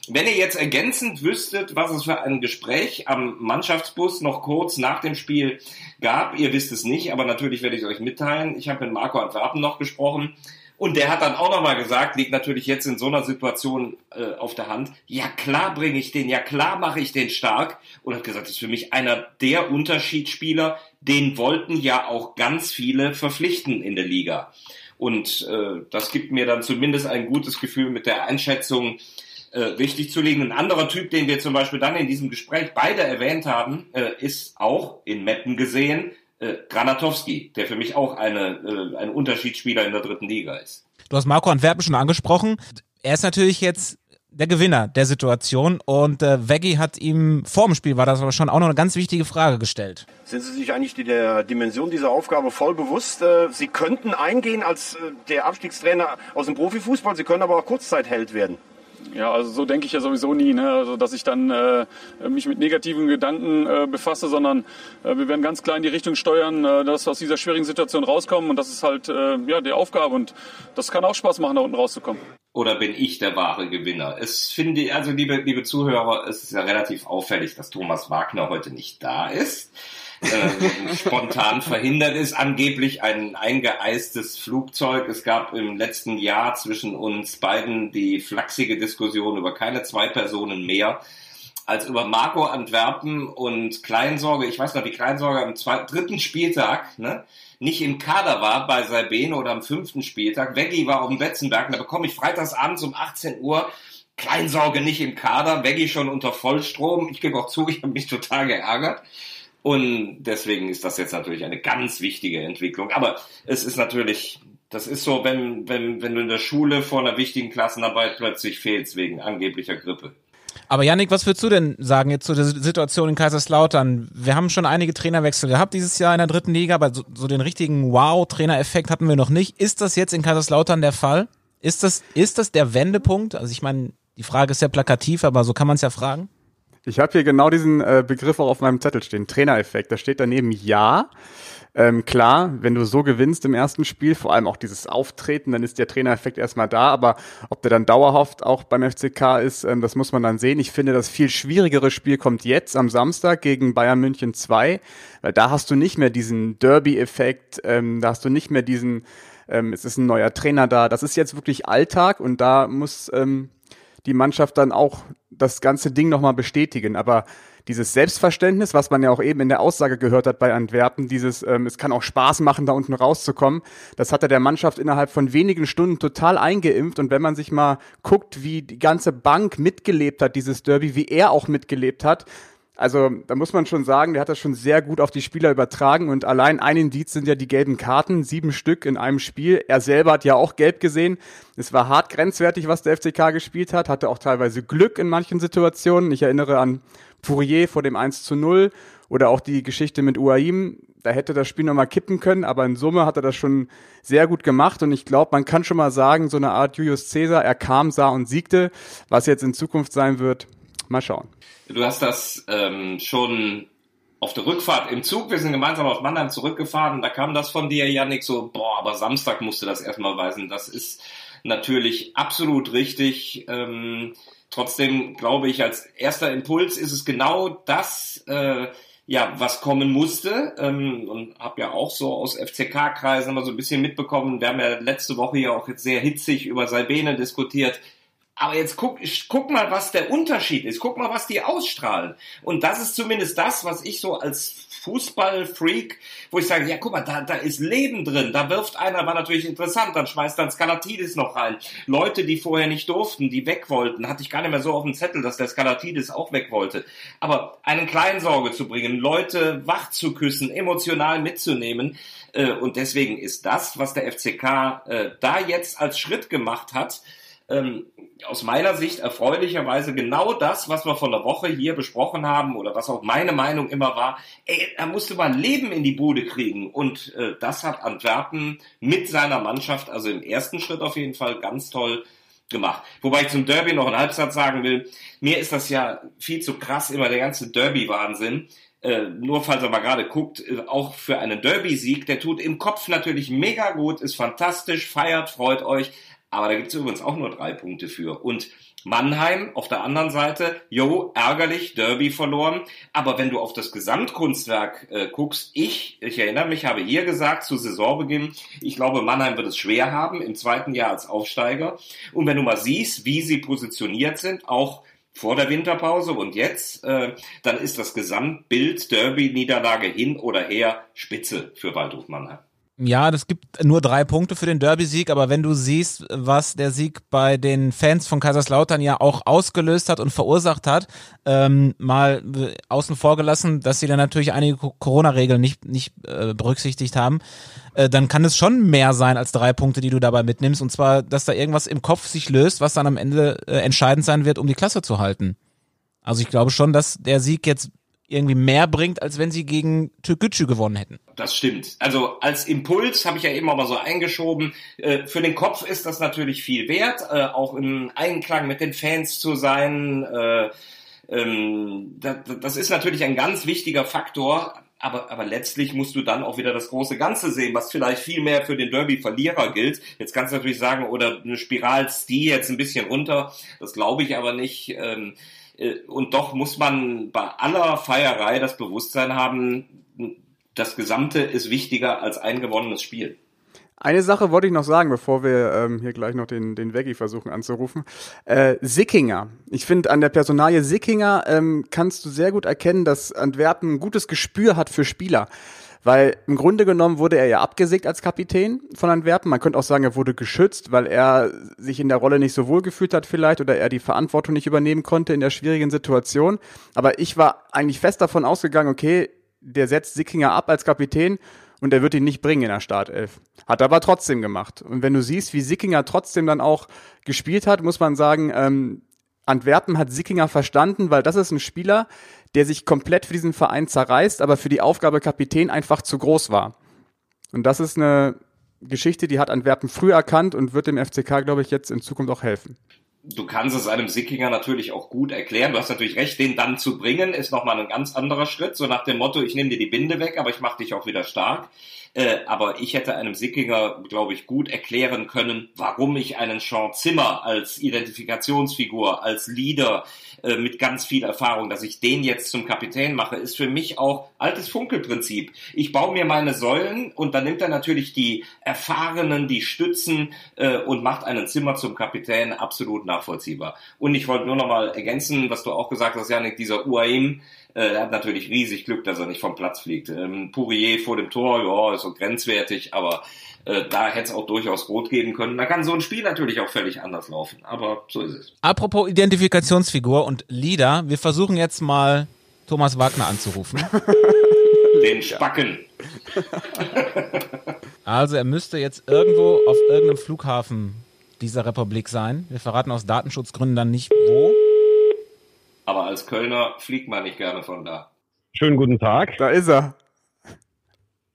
Wenn ihr jetzt ergänzend wüsstet, was es für ein Gespräch am Mannschaftsbus noch kurz nach dem Spiel gab, ihr wisst es nicht, aber natürlich werde ich es euch mitteilen. Ich habe mit Marco Antwerpen noch gesprochen. Und der hat dann auch nochmal gesagt, liegt natürlich jetzt in so einer Situation äh, auf der Hand, ja klar bringe ich den, ja klar mache ich den stark. Und hat gesagt, das ist für mich einer der Unterschiedsspieler, den wollten ja auch ganz viele verpflichten in der Liga. Und äh, das gibt mir dann zumindest ein gutes Gefühl mit der Einschätzung äh, richtig zu legen. Ein anderer Typ, den wir zum Beispiel dann in diesem Gespräch beide erwähnt haben, äh, ist auch in Meppen gesehen äh, Granatowski, der für mich auch eine, äh, ein Unterschiedsspieler in der dritten Liga ist. Du hast Marco Antwerpen schon angesprochen. Er ist natürlich jetzt der Gewinner der Situation und äh, Veggie hat ihm vor dem Spiel war das aber schon auch noch eine ganz wichtige Frage gestellt. Sind Sie sich eigentlich die, der Dimension dieser Aufgabe voll bewusst? Äh, Sie könnten eingehen als äh, der Abstiegstrainer aus dem Profifußball, Sie können aber auch Kurzzeit-Held werden. Ja, also so denke ich ja sowieso nie, ne? also, dass ich dann äh, mich mit negativen Gedanken äh, befasse, sondern äh, wir werden ganz klar in die Richtung steuern, äh, dass wir aus dieser schwierigen Situation rauskommen und das ist halt äh, ja die Aufgabe und das kann auch Spaß machen, da unten rauszukommen. Oder bin ich der wahre Gewinner? Es finde, also liebe, liebe Zuhörer, es ist ja relativ auffällig, dass Thomas Wagner heute nicht da ist äh, spontan verhindert ist. Angeblich ein eingeeistes Flugzeug. Es gab im letzten Jahr zwischen uns beiden die flachsige Diskussion über keine zwei Personen mehr als über Marco Antwerpen und Kleinsorge. Ich weiß noch, wie Kleinsorge am zweiten, dritten Spieltag ne, nicht im Kader war bei Salbene oder am fünften Spieltag. Veggie war auf dem Betzenberg. Da bekomme ich freitagsabends um 18 Uhr Kleinsorge nicht im Kader, Veggie schon unter Vollstrom. Ich gebe auch zu, ich habe mich total geärgert. Und deswegen ist das jetzt natürlich eine ganz wichtige Entwicklung. Aber es ist natürlich, das ist so, wenn, wenn, wenn du in der Schule vor einer wichtigen Klassenarbeit plötzlich fehlst wegen angeblicher Grippe. Aber Yannick, was würdest du denn sagen jetzt zu der Situation in Kaiserslautern? Wir haben schon einige Trainerwechsel gehabt dieses Jahr in der dritten Liga, aber so, so den richtigen Wow-Trainereffekt hatten wir noch nicht. Ist das jetzt in Kaiserslautern der Fall? Ist das, ist das der Wendepunkt? Also ich meine, die Frage ist ja plakativ, aber so kann man es ja fragen. Ich habe hier genau diesen äh, Begriff auch auf meinem Zettel stehen, Trainereffekt. Da steht daneben ja. Ähm, klar, wenn du so gewinnst im ersten Spiel, vor allem auch dieses Auftreten, dann ist der Trainereffekt erstmal da, aber ob der dann dauerhaft auch beim FCK ist, ähm, das muss man dann sehen. Ich finde, das viel schwierigere Spiel kommt jetzt am Samstag gegen Bayern München 2, weil da hast du nicht mehr diesen Derby-Effekt, ähm, da hast du nicht mehr diesen, ähm, es ist ein neuer Trainer da. Das ist jetzt wirklich Alltag und da muss ähm, die Mannschaft dann auch das ganze Ding nochmal bestätigen. Aber dieses Selbstverständnis, was man ja auch eben in der Aussage gehört hat bei Antwerpen, dieses, ähm, es kann auch Spaß machen, da unten rauszukommen, das hat er der Mannschaft innerhalb von wenigen Stunden total eingeimpft. Und wenn man sich mal guckt, wie die ganze Bank mitgelebt hat, dieses Derby, wie er auch mitgelebt hat, also da muss man schon sagen, der hat das schon sehr gut auf die Spieler übertragen und allein ein Indiz sind ja die gelben Karten, sieben Stück in einem Spiel. Er selber hat ja auch gelb gesehen. Es war hart grenzwertig, was der FCK gespielt hat, hatte auch teilweise Glück in manchen Situationen. Ich erinnere an Fourier vor dem 1 zu 0 oder auch die Geschichte mit Uaim. Da hätte das Spiel nochmal kippen können, aber in Summe hat er das schon sehr gut gemacht und ich glaube, man kann schon mal sagen, so eine Art Julius Caesar, er kam, sah und siegte. Was jetzt in Zukunft sein wird, mal schauen. Du hast das ähm, schon auf der Rückfahrt im Zug, wir sind gemeinsam aus Mannheim zurückgefahren, da kam das von dir, Yannick, so, boah, aber Samstag musste das erstmal weisen. Das ist natürlich absolut richtig. Ähm, trotzdem glaube ich, als erster Impuls ist es genau das, äh, ja, was kommen musste. Ähm, und habe ja auch so aus FCK-Kreisen mal so ein bisschen mitbekommen. Wir haben ja letzte Woche ja auch jetzt sehr hitzig über Salbene diskutiert. Aber jetzt guck, guck mal, was der Unterschied ist. Guck mal, was die ausstrahlen. Und das ist zumindest das, was ich so als Fußballfreak, wo ich sage, ja guck mal, da, da ist Leben drin, da wirft einer, war natürlich interessant, dann schmeißt dann Skalatidis noch rein. Leute, die vorher nicht durften, die weg wollten, hatte ich gar nicht mehr so auf dem Zettel, dass der Skalatidis auch weg wollte. Aber einen Kleinsorge zu bringen, Leute wach zu küssen, emotional mitzunehmen, äh, und deswegen ist das, was der FCK äh, da jetzt als Schritt gemacht hat, ähm, aus meiner Sicht erfreulicherweise genau das, was wir von der Woche hier besprochen haben oder was auch meine Meinung immer war. Ey, er musste mal Leben in die Bude kriegen und äh, das hat Antwerpen mit seiner Mannschaft, also im ersten Schritt auf jeden Fall ganz toll gemacht. Wobei ich zum Derby noch einen Halbsatz sagen will. Mir ist das ja viel zu krass, immer der ganze Derby-Wahnsinn. Äh, nur falls er mal gerade guckt, äh, auch für einen Derby-Sieg, der tut im Kopf natürlich mega gut, ist fantastisch, feiert, freut euch, aber da gibt es übrigens auch nur drei Punkte für. Und Mannheim auf der anderen Seite, jo, ärgerlich, Derby verloren. Aber wenn du auf das Gesamtkunstwerk äh, guckst, ich, ich erinnere mich, habe hier gesagt zu Saisonbeginn, ich glaube, Mannheim wird es schwer haben im zweiten Jahr als Aufsteiger. Und wenn du mal siehst, wie sie positioniert sind, auch vor der Winterpause und jetzt, äh, dann ist das Gesamtbild Derby-Niederlage hin oder her spitze für Waldhof Mannheim. Ja, das gibt nur drei Punkte für den Derby-Sieg, aber wenn du siehst, was der Sieg bei den Fans von Kaiserslautern ja auch ausgelöst hat und verursacht hat, ähm, mal außen vor gelassen, dass sie dann natürlich einige Corona-Regeln nicht, nicht äh, berücksichtigt haben, äh, dann kann es schon mehr sein als drei Punkte, die du dabei mitnimmst. Und zwar, dass da irgendwas im Kopf sich löst, was dann am Ende äh, entscheidend sein wird, um die Klasse zu halten. Also ich glaube schon, dass der Sieg jetzt irgendwie mehr bringt, als wenn sie gegen Türkgücü gewonnen hätten. Das stimmt. Also als Impuls habe ich ja eben auch mal so eingeschoben. Äh, für den Kopf ist das natürlich viel wert, äh, auch im Einklang mit den Fans zu sein. Äh, ähm, das ist natürlich ein ganz wichtiger Faktor. Aber, aber letztlich musst du dann auch wieder das große Ganze sehen, was vielleicht viel mehr für den Derby-Verlierer gilt. Jetzt kannst du natürlich sagen, oder eine Spiralstie jetzt ein bisschen runter. Das glaube ich aber nicht. Ähm, äh, und doch muss man bei aller Feierei das Bewusstsein haben, das Gesamte ist wichtiger als ein gewonnenes Spiel. Eine Sache wollte ich noch sagen, bevor wir ähm, hier gleich noch den, den Veggie versuchen anzurufen. Äh, Sickinger. Ich finde, an der Personalie Sickinger ähm, kannst du sehr gut erkennen, dass Antwerpen ein gutes Gespür hat für Spieler. Weil im Grunde genommen wurde er ja abgesägt als Kapitän von Antwerpen. Man könnte auch sagen, er wurde geschützt, weil er sich in der Rolle nicht so wohl gefühlt hat vielleicht oder er die Verantwortung nicht übernehmen konnte in der schwierigen Situation. Aber ich war eigentlich fest davon ausgegangen, okay, der setzt Sickinger ab als Kapitän und er wird ihn nicht bringen in der Startelf. Hat er aber trotzdem gemacht. Und wenn du siehst, wie Sickinger trotzdem dann auch gespielt hat, muss man sagen, ähm, Antwerpen hat Sickinger verstanden, weil das ist ein Spieler, der sich komplett für diesen Verein zerreißt, aber für die Aufgabe Kapitän einfach zu groß war. Und das ist eine Geschichte, die hat Antwerpen früh erkannt und wird dem FCK, glaube ich, jetzt in Zukunft auch helfen. Du kannst es einem Sickinger natürlich auch gut erklären. Du hast natürlich recht, den dann zu bringen, ist nochmal ein ganz anderer Schritt. So nach dem Motto, ich nehme dir die Binde weg, aber ich mache dich auch wieder stark. Äh, aber ich hätte einem Sickinger, glaube ich, gut erklären können, warum ich einen Sean Zimmer als Identifikationsfigur, als Leader äh, mit ganz viel Erfahrung, dass ich den jetzt zum Kapitän mache, ist für mich auch altes Funkelprinzip. Ich baue mir meine Säulen und dann nimmt er natürlich die Erfahrenen, die Stützen äh, und macht einen Zimmer zum Kapitän absolut nachvollziehbar. Und ich wollte nur noch mal ergänzen, was du auch gesagt hast, Janik, dieser UAIM, äh, hat natürlich riesig Glück, dass er nicht vom Platz fliegt. Ähm, Pourier vor dem Tor, ja, ist so grenzwertig, aber äh, da hätte es auch durchaus rot geben können. Da kann so ein Spiel natürlich auch völlig anders laufen, aber so ist es. Apropos Identifikationsfigur und Lieder, wir versuchen jetzt mal Thomas Wagner anzurufen. Den Spacken. also er müsste jetzt irgendwo auf irgendeinem Flughafen dieser Republik sein. Wir verraten aus Datenschutzgründen dann nicht wo. Aber als Kölner fliegt man nicht gerne von da. Schönen guten Tag. Da ist er.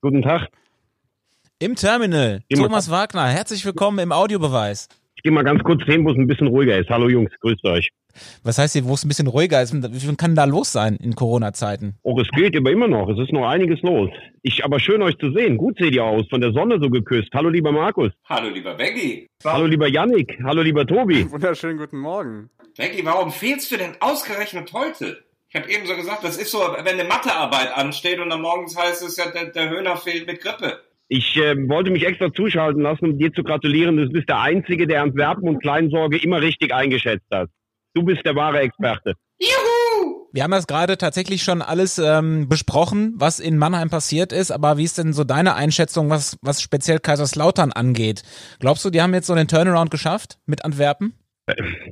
Guten Tag. Im Terminal. Immer. Thomas Wagner, herzlich willkommen im Audiobeweis. Ich gehe mal ganz kurz hin, wo es ein bisschen ruhiger ist. Hallo Jungs, grüßt euch. Was heißt hier, wo es ein bisschen ruhiger ist? Wie viel kann da los sein in Corona-Zeiten? Oh, es geht aber immer noch. Es ist noch einiges los. Ich, aber schön euch zu sehen. Gut seht ihr aus. Von der Sonne so geküsst. Hallo, lieber Markus. Hallo, lieber Becky. Hallo, lieber Yannick. Hallo, lieber Tobi. Wunderschönen guten Morgen. Becky, warum fehlst du denn ausgerechnet heute? Ich habe eben so gesagt, das ist so, wenn eine Mathearbeit ansteht und dann morgens heißt es ja, der, der Höhner fehlt mit Grippe. Ich äh, wollte mich extra zuschalten lassen, um dir zu gratulieren. Du bist der Einzige, der Antwerpen und Kleinsorge immer richtig eingeschätzt hat. Du bist der wahre Experte. Juhu! Wir haben das gerade tatsächlich schon alles ähm, besprochen, was in Mannheim passiert ist, aber wie ist denn so deine Einschätzung, was, was speziell Kaiserslautern angeht? Glaubst du, die haben jetzt so den Turnaround geschafft mit Antwerpen?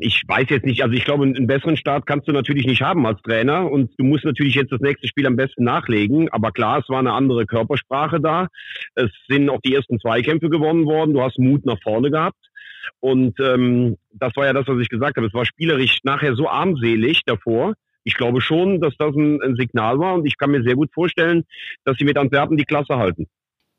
Ich weiß jetzt nicht, also ich glaube, einen besseren Start kannst du natürlich nicht haben als Trainer und du musst natürlich jetzt das nächste Spiel am besten nachlegen. Aber klar, es war eine andere Körpersprache da. Es sind auch die ersten Zweikämpfe gewonnen worden. Du hast Mut nach vorne gehabt. Und ähm, das war ja das, was ich gesagt habe. Es war spielerisch nachher so armselig davor, ich glaube schon, dass das ein, ein, Signal war und ich kann mir sehr gut vorstellen, dass sie mit Antwerpen die Klasse halten.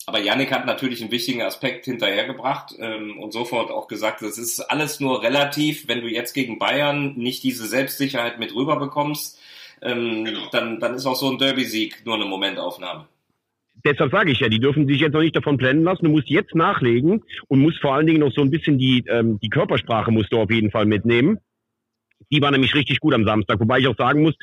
Aber Yannick hat natürlich einen wichtigen Aspekt hinterhergebracht ähm, und sofort auch gesagt, das ist alles nur relativ, wenn du jetzt gegen Bayern nicht diese Selbstsicherheit mit rüber bekommst, ähm, genau. dann, dann ist auch so ein Derby-Sieg nur eine Momentaufnahme. Deshalb sage ich ja, die dürfen sich jetzt noch nicht davon blenden lassen. Du musst jetzt nachlegen und musst vor allen Dingen noch so ein bisschen die, ähm, die Körpersprache musst du auf jeden Fall mitnehmen. Die war nämlich richtig gut am Samstag. Wobei ich auch sagen muss,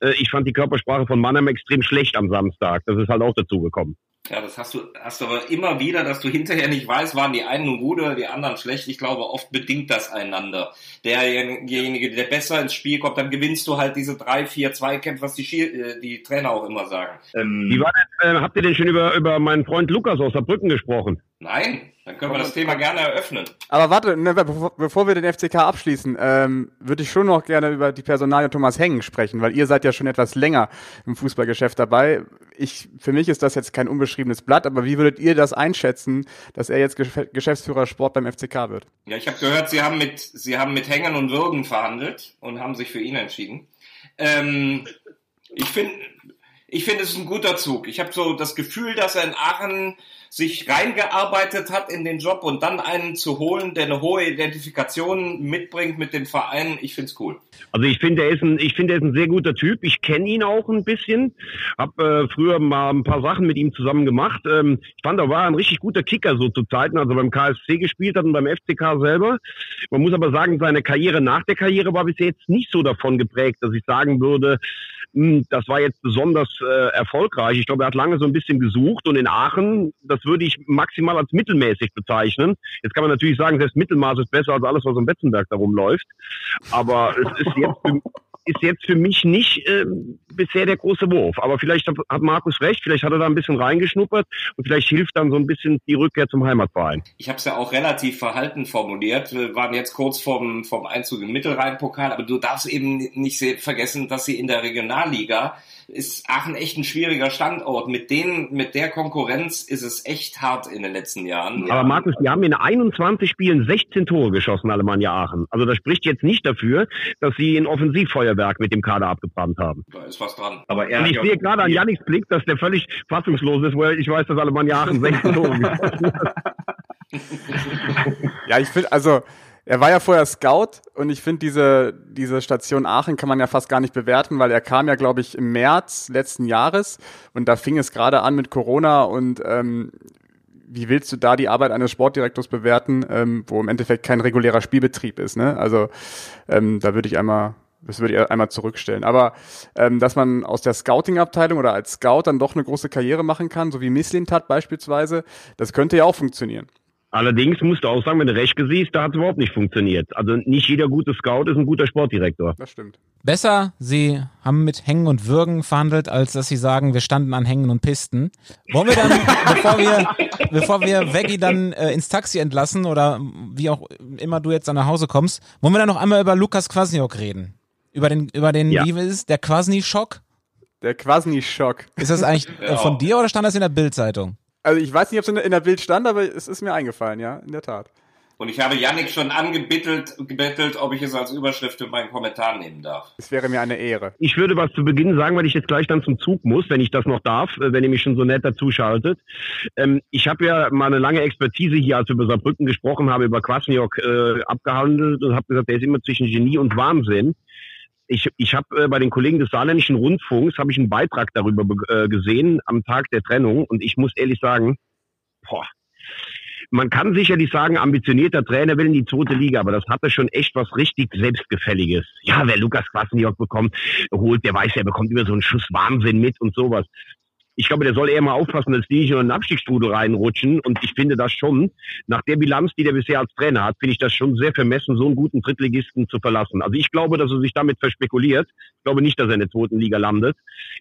äh, ich fand die Körpersprache von Mannheim extrem schlecht am Samstag. Das ist halt auch dazu gekommen. Ja, das hast du, hast du aber immer wieder, dass du hinterher nicht weißt, waren die einen gut oder die anderen schlecht. Ich glaube, oft bedingt das einander. Derjenige, der besser ins Spiel kommt, dann gewinnst du halt diese drei, vier Zweikämpfe, was die, äh, die Trainer auch immer sagen. Ähm, Wie war denn, äh, habt ihr denn schon über, über meinen Freund Lukas aus Saarbrücken gesprochen? Nein, dann können wir das Thema gerne eröffnen. Aber warte, ne, bevor, wir den FCK abschließen, ähm, würde ich schon noch gerne über die Personalie Thomas Hengen sprechen, weil ihr seid ja schon etwas länger im Fußballgeschäft dabei. Ich, für mich ist das jetzt kein unbeschriebenes Blatt, aber wie würdet ihr das einschätzen, dass er jetzt Geschäftsführer Sport beim FCK wird? Ja, ich habe gehört, Sie haben mit Sie haben mit Hängen und Würgen verhandelt und haben sich für ihn entschieden. Ähm, ich finde, ich finde, es ist ein guter Zug. Ich habe so das Gefühl, dass er in Aachen sich reingearbeitet hat in den Job und dann einen zu holen, der eine hohe Identifikation mitbringt mit dem Verein, ich find's cool. Also ich finde, er ist ein, finde, er ist ein sehr guter Typ. Ich kenne ihn auch ein bisschen, habe äh, früher mal ein paar Sachen mit ihm zusammen gemacht. Ähm, ich fand, er war ein richtig guter Kicker so zu Zeiten, also beim KSC gespielt hat und beim FCK selber. Man muss aber sagen, seine Karriere nach der Karriere war bis jetzt nicht so davon geprägt, dass ich sagen würde, das war jetzt besonders äh, erfolgreich. Ich glaube, er hat lange so ein bisschen gesucht und in Aachen, das würde ich maximal als mittelmäßig bezeichnen. Jetzt kann man natürlich sagen, selbst Mittelmaß ist besser als alles, was im Betzenberg darum läuft. Aber es ist jetzt ist jetzt für mich nicht äh, bisher der große Wurf. Aber vielleicht hat, hat Markus recht, vielleicht hat er da ein bisschen reingeschnuppert und vielleicht hilft dann so ein bisschen die Rückkehr zum Heimatverein. Ich habe es ja auch relativ verhalten formuliert. Wir waren jetzt kurz vom, vom Einzug im Mittelrhein-Pokal, aber du darfst eben nicht vergessen, dass sie in der Regionalliga ist Aachen echt ein schwieriger Standort. Mit denen, mit der Konkurrenz ist es echt hart in den letzten Jahren. Aber Markus, die haben in 21 Spielen 16 Tore geschossen, Alemannia Aachen. Also das spricht jetzt nicht dafür, dass sie ein Offensivfeuerwerk mit dem Kader abgebrannt haben. Da ist was dran. Aber er Und ich sehe gerade an Janniks Blick, dass der völlig fassungslos ist, weil ich weiß, dass Alemannia Aachen 16 Tore geschossen hat. ja, ich finde, also er war ja vorher Scout und ich finde diese, diese Station Aachen kann man ja fast gar nicht bewerten, weil er kam ja, glaube ich, im März letzten Jahres und da fing es gerade an mit Corona und ähm, wie willst du da die Arbeit eines Sportdirektors bewerten, ähm, wo im Endeffekt kein regulärer Spielbetrieb ist? Ne? Also ähm, da würde ich einmal das würde ich einmal zurückstellen. Aber ähm, dass man aus der Scouting-Abteilung oder als Scout dann doch eine große Karriere machen kann, so wie Misslint hat beispielsweise, das könnte ja auch funktionieren. Allerdings musst du auch sagen, wenn du Reschke siehst, da hat es überhaupt nicht funktioniert. Also nicht jeder gute Scout ist ein guter Sportdirektor. Das stimmt. Besser, sie haben mit Hängen und Würgen verhandelt, als dass sie sagen, wir standen an Hängen und Pisten. Wollen wir dann, bevor wir, bevor wir Veggie dann äh, ins Taxi entlassen oder wie auch immer du jetzt dann nach Hause kommst, wollen wir dann noch einmal über Lukas Kwasniok reden? Über den, über den, ja. wie ist es, der Kwasni-Schock? Der Kwasni-Schock. Ist das eigentlich äh, von dir oder stand das in der Bildzeitung? Also ich weiß nicht, ob es in, in der Bild stand, aber es ist mir eingefallen, ja, in der Tat. Und ich habe Yannick schon angebettelt, gebettelt, ob ich es als Überschrift für meinen Kommentar nehmen darf. Es wäre mir eine Ehre. Ich würde was zu Beginn sagen, weil ich jetzt gleich dann zum Zug muss, wenn ich das noch darf, äh, wenn ihr mich schon so nett dazu schaltet. Ähm, ich habe ja mal eine lange Expertise hier, als wir über Saarbrücken gesprochen haben, über Kwasniok äh, abgehandelt und habe gesagt, der ist immer zwischen Genie und Wahnsinn ich, ich habe äh, bei den Kollegen des Saarländischen Rundfunks habe ich einen Beitrag darüber äh, gesehen am Tag der Trennung und ich muss ehrlich sagen, boah, man kann sicherlich sagen, ambitionierter Trainer will in die zweite Liga, aber das hatte schon echt was richtig Selbstgefälliges. Ja, wer Lukas Kwasniok bekommt, holt, der weiß, er bekommt über so einen Schuss Wahnsinn mit und sowas. Ich glaube, der soll eher mal aufpassen, dass die nicht in den Abstiegsstrudel reinrutschen. Und ich finde das schon, nach der Bilanz, die der bisher als Trainer hat, finde ich das schon sehr vermessen, so einen guten Drittligisten zu verlassen. Also ich glaube, dass er sich damit verspekuliert. Ich glaube nicht, dass er in der zweiten Liga landet.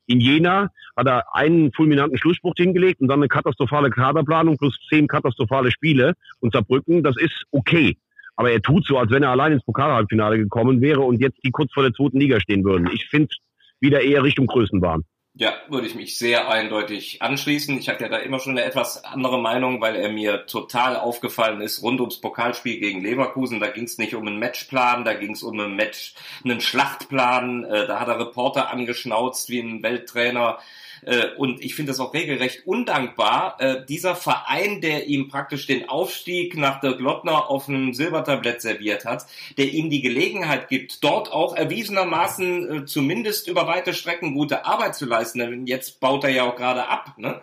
In Jena hat er einen fulminanten Schlussspruch hingelegt und dann eine katastrophale Kaderplanung plus zehn katastrophale Spiele. Und Saarbrücken, das ist okay. Aber er tut so, als wenn er allein ins Pokalhalbfinale gekommen wäre und jetzt die kurz vor der zweiten Liga stehen würden. Ich finde wieder eher Richtung Größenwahn. Ja, würde ich mich sehr eindeutig anschließen. Ich hatte ja da immer schon eine etwas andere Meinung, weil er mir total aufgefallen ist rund ums Pokalspiel gegen Leverkusen. Da ging es nicht um einen Matchplan, da ging es um einen Match, einen Schlachtplan. Äh, da hat er Reporter angeschnauzt wie ein Welttrainer. Äh, und ich finde es auch regelrecht undankbar. Äh, dieser Verein, der ihm praktisch den Aufstieg nach der Glottner auf einem Silbertablett serviert hat, der ihm die Gelegenheit gibt, dort auch erwiesenermaßen äh, zumindest über weite Strecken gute Arbeit zu leisten. Denn jetzt baut er ja auch gerade ab. Ne?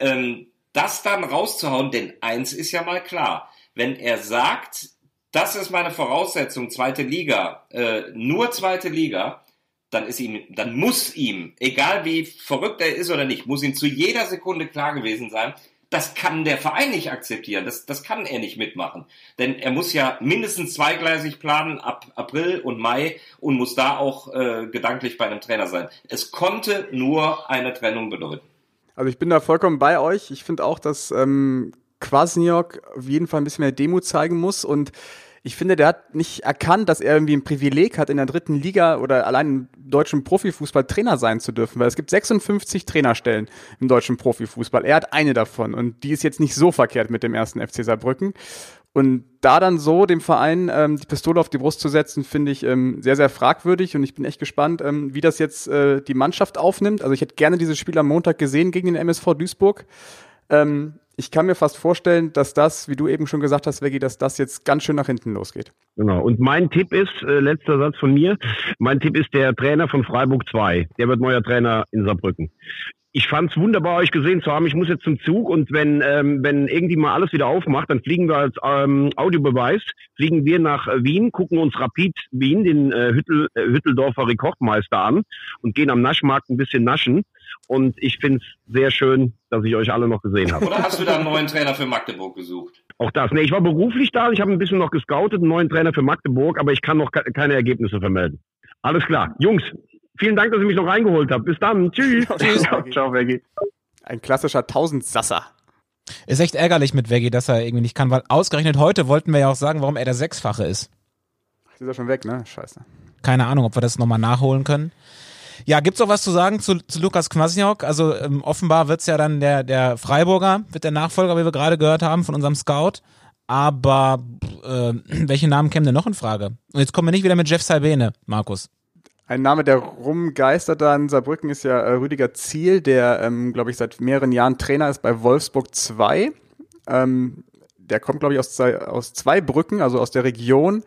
Ähm, das dann rauszuhauen, denn eins ist ja mal klar. Wenn er sagt, das ist meine Voraussetzung, zweite Liga, äh, nur zweite Liga, dann ist ihm, dann muss ihm, egal wie verrückt er ist oder nicht, muss ihm zu jeder Sekunde klar gewesen sein, das kann der Verein nicht akzeptieren. Das, das kann er nicht mitmachen. Denn er muss ja mindestens zweigleisig planen ab April und Mai und muss da auch äh, gedanklich bei einem Trainer sein. Es konnte nur eine Trennung bedeuten. Also ich bin da vollkommen bei euch. Ich finde auch, dass ähm, Kwasniok auf jeden Fall ein bisschen mehr Demut zeigen muss und ich finde, der hat nicht erkannt, dass er irgendwie ein Privileg hat, in der dritten Liga oder allein im deutschen Profifußball Trainer sein zu dürfen, weil es gibt 56 Trainerstellen im deutschen Profifußball. Er hat eine davon und die ist jetzt nicht so verkehrt mit dem ersten FC Saarbrücken. Und da dann so dem Verein ähm, die Pistole auf die Brust zu setzen, finde ich ähm, sehr, sehr fragwürdig. Und ich bin echt gespannt, ähm, wie das jetzt äh, die Mannschaft aufnimmt. Also ich hätte gerne dieses Spiel am Montag gesehen gegen den MSV Duisburg. Ähm, ich kann mir fast vorstellen, dass das, wie du eben schon gesagt hast, Veggie, dass das jetzt ganz schön nach hinten losgeht. Genau. Und mein Tipp ist, äh, letzter Satz von mir, mein Tipp ist der Trainer von Freiburg 2. Der wird neuer Trainer in Saarbrücken. Ich fand es wunderbar, euch gesehen zu haben. Ich muss jetzt zum Zug und wenn, ähm, wenn irgendwie mal alles wieder aufmacht, dann fliegen wir als ähm, Audiobeweis, fliegen wir nach äh, Wien, gucken uns Rapid Wien, den äh, Hüttel, äh, Hütteldorfer Rekordmeister an und gehen am Naschmarkt ein bisschen naschen. Und ich finde es sehr schön, dass ich euch alle noch gesehen habe. Oder hast du da einen neuen Trainer für Magdeburg gesucht? Auch das. Nee, ich war beruflich da. Ich habe ein bisschen noch gescoutet, einen neuen Trainer für Magdeburg, aber ich kann noch keine Ergebnisse vermelden. Alles klar. Jungs, vielen Dank, dass ihr mich noch reingeholt habt. Bis dann. Tschüss. Tschüss. Ciao, Veggie. Ein klassischer Tausendsasser. Ist echt ärgerlich mit Veggie, dass er irgendwie nicht kann, weil ausgerechnet heute wollten wir ja auch sagen, warum er der Sechsfache ist. Ist er schon weg, ne? Scheiße. Keine Ahnung, ob wir das nochmal nachholen können. Ja, gibt's auch was zu sagen zu, zu Lukas Kwasniok? Also ähm, offenbar wird's ja dann der, der Freiburger, wird der Nachfolger, wie wir gerade gehört haben, von unserem Scout. Aber äh, welche Namen kämen denn noch in Frage? Und jetzt kommen wir nicht wieder mit Jeff Salbene, Markus. Ein Name, der rumgeistert da in Saarbrücken, ist ja äh, Rüdiger Ziel, der, ähm, glaube ich, seit mehreren Jahren Trainer ist bei Wolfsburg 2. Ähm, der kommt, glaube ich, aus zwei, aus zwei Brücken, also aus der Region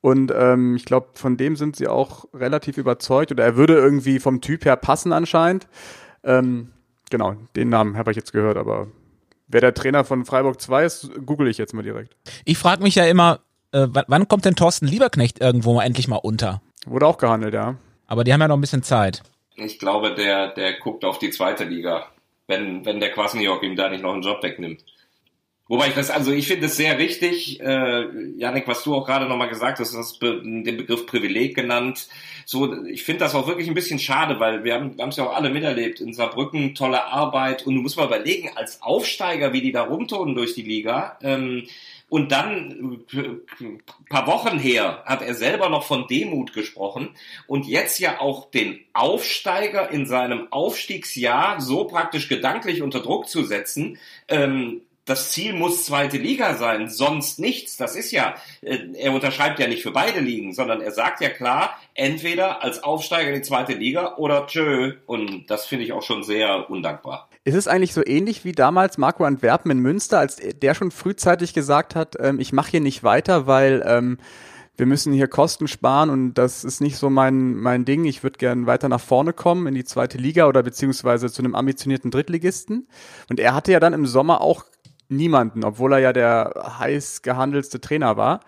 und ähm, ich glaube, von dem sind sie auch relativ überzeugt. Oder er würde irgendwie vom Typ her passen anscheinend. Ähm, genau, den Namen habe ich jetzt gehört, aber wer der Trainer von Freiburg 2 ist, google ich jetzt mal direkt. Ich frage mich ja immer, äh, wann kommt denn Thorsten Lieberknecht irgendwo mal endlich mal unter? Wurde auch gehandelt, ja. Aber die haben ja noch ein bisschen Zeit. Ich glaube, der, der guckt auf die zweite Liga, wenn, wenn der Kwasniok ihm da nicht noch einen Job wegnimmt. Wobei ich das, also ich finde es sehr richtig, äh, Janik, was du auch gerade nochmal gesagt hast, du hast den Begriff Privileg genannt. So, ich finde das auch wirklich ein bisschen schade, weil wir haben es ja auch alle miterlebt. In Saarbrücken tolle Arbeit und du musst mal überlegen, als Aufsteiger, wie die da rumtonen durch die Liga. Ähm, und dann, äh, paar Wochen her, hat er selber noch von Demut gesprochen und jetzt ja auch den Aufsteiger in seinem Aufstiegsjahr so praktisch gedanklich unter Druck zu setzen, ähm, das Ziel muss zweite Liga sein, sonst nichts. Das ist ja, äh, er unterschreibt ja nicht für beide Ligen, sondern er sagt ja klar, entweder als Aufsteiger in die zweite Liga oder tschö. Und das finde ich auch schon sehr undankbar. Ist es eigentlich so ähnlich wie damals Marco Antwerpen in Münster, als der schon frühzeitig gesagt hat, ähm, ich mache hier nicht weiter, weil ähm, wir müssen hier Kosten sparen und das ist nicht so mein, mein Ding. Ich würde gern weiter nach vorne kommen in die zweite Liga oder beziehungsweise zu einem ambitionierten Drittligisten. Und er hatte ja dann im Sommer auch niemanden, obwohl er ja der heiß gehandelste Trainer war.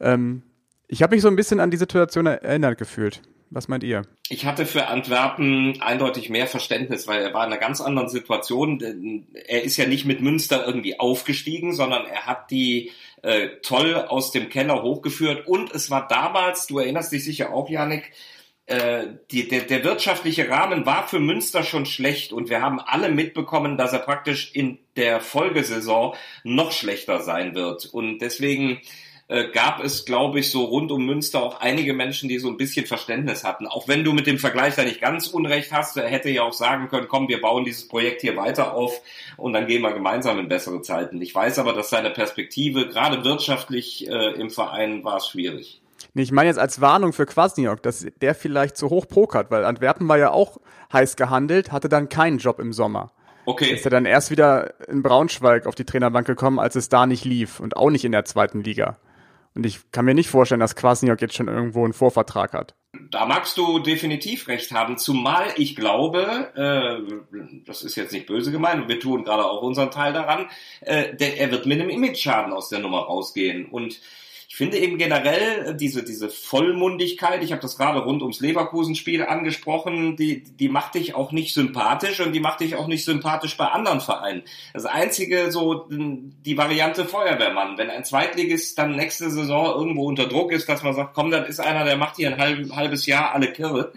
Ähm, ich habe mich so ein bisschen an die Situation erinnert gefühlt. Was meint ihr? Ich hatte für Antwerpen eindeutig mehr Verständnis, weil er war in einer ganz anderen Situation. Er ist ja nicht mit Münster irgendwie aufgestiegen, sondern er hat die äh, toll aus dem Keller hochgeführt. Und es war damals, du erinnerst dich sicher auch, Janik, äh, die, der, der wirtschaftliche Rahmen war für Münster schon schlecht und wir haben alle mitbekommen, dass er praktisch in der Folgesaison noch schlechter sein wird. Und deswegen äh, gab es, glaube ich, so rund um Münster auch einige Menschen, die so ein bisschen Verständnis hatten. Auch wenn du mit dem Vergleich da nicht ganz unrecht hast, er hätte ja auch sagen können, komm, wir bauen dieses Projekt hier weiter auf und dann gehen wir gemeinsam in bessere Zeiten. Ich weiß aber, dass seine Perspektive, gerade wirtschaftlich äh, im Verein, war es schwierig. Nee, ich meine jetzt als Warnung für Kwasniok, dass der vielleicht zu hoch pokert, weil Antwerpen war ja auch heiß gehandelt, hatte dann keinen Job im Sommer. Okay. Ist er dann erst wieder in Braunschweig auf die Trainerbank gekommen, als es da nicht lief und auch nicht in der zweiten Liga. Und ich kann mir nicht vorstellen, dass Kwasniok jetzt schon irgendwo einen Vorvertrag hat. Da magst du definitiv recht haben, zumal ich glaube, äh, das ist jetzt nicht böse gemeint, wir tun gerade auch unseren Teil daran, äh, der, er wird mit einem Image-Schaden aus der Nummer rausgehen. Und ich finde eben generell äh, diese, diese Vollmundigkeit, ich habe das gerade rund ums Leverkusen-Spiel angesprochen, die, die macht dich auch nicht sympathisch und die macht dich auch nicht sympathisch bei anderen Vereinen. Das einzige, so die Variante Feuerwehrmann, wenn ein Zweitligist dann nächste Saison irgendwo unter Druck ist, dass man sagt, komm, das ist einer, der macht hier ein halb, halbes Jahr alle Kirre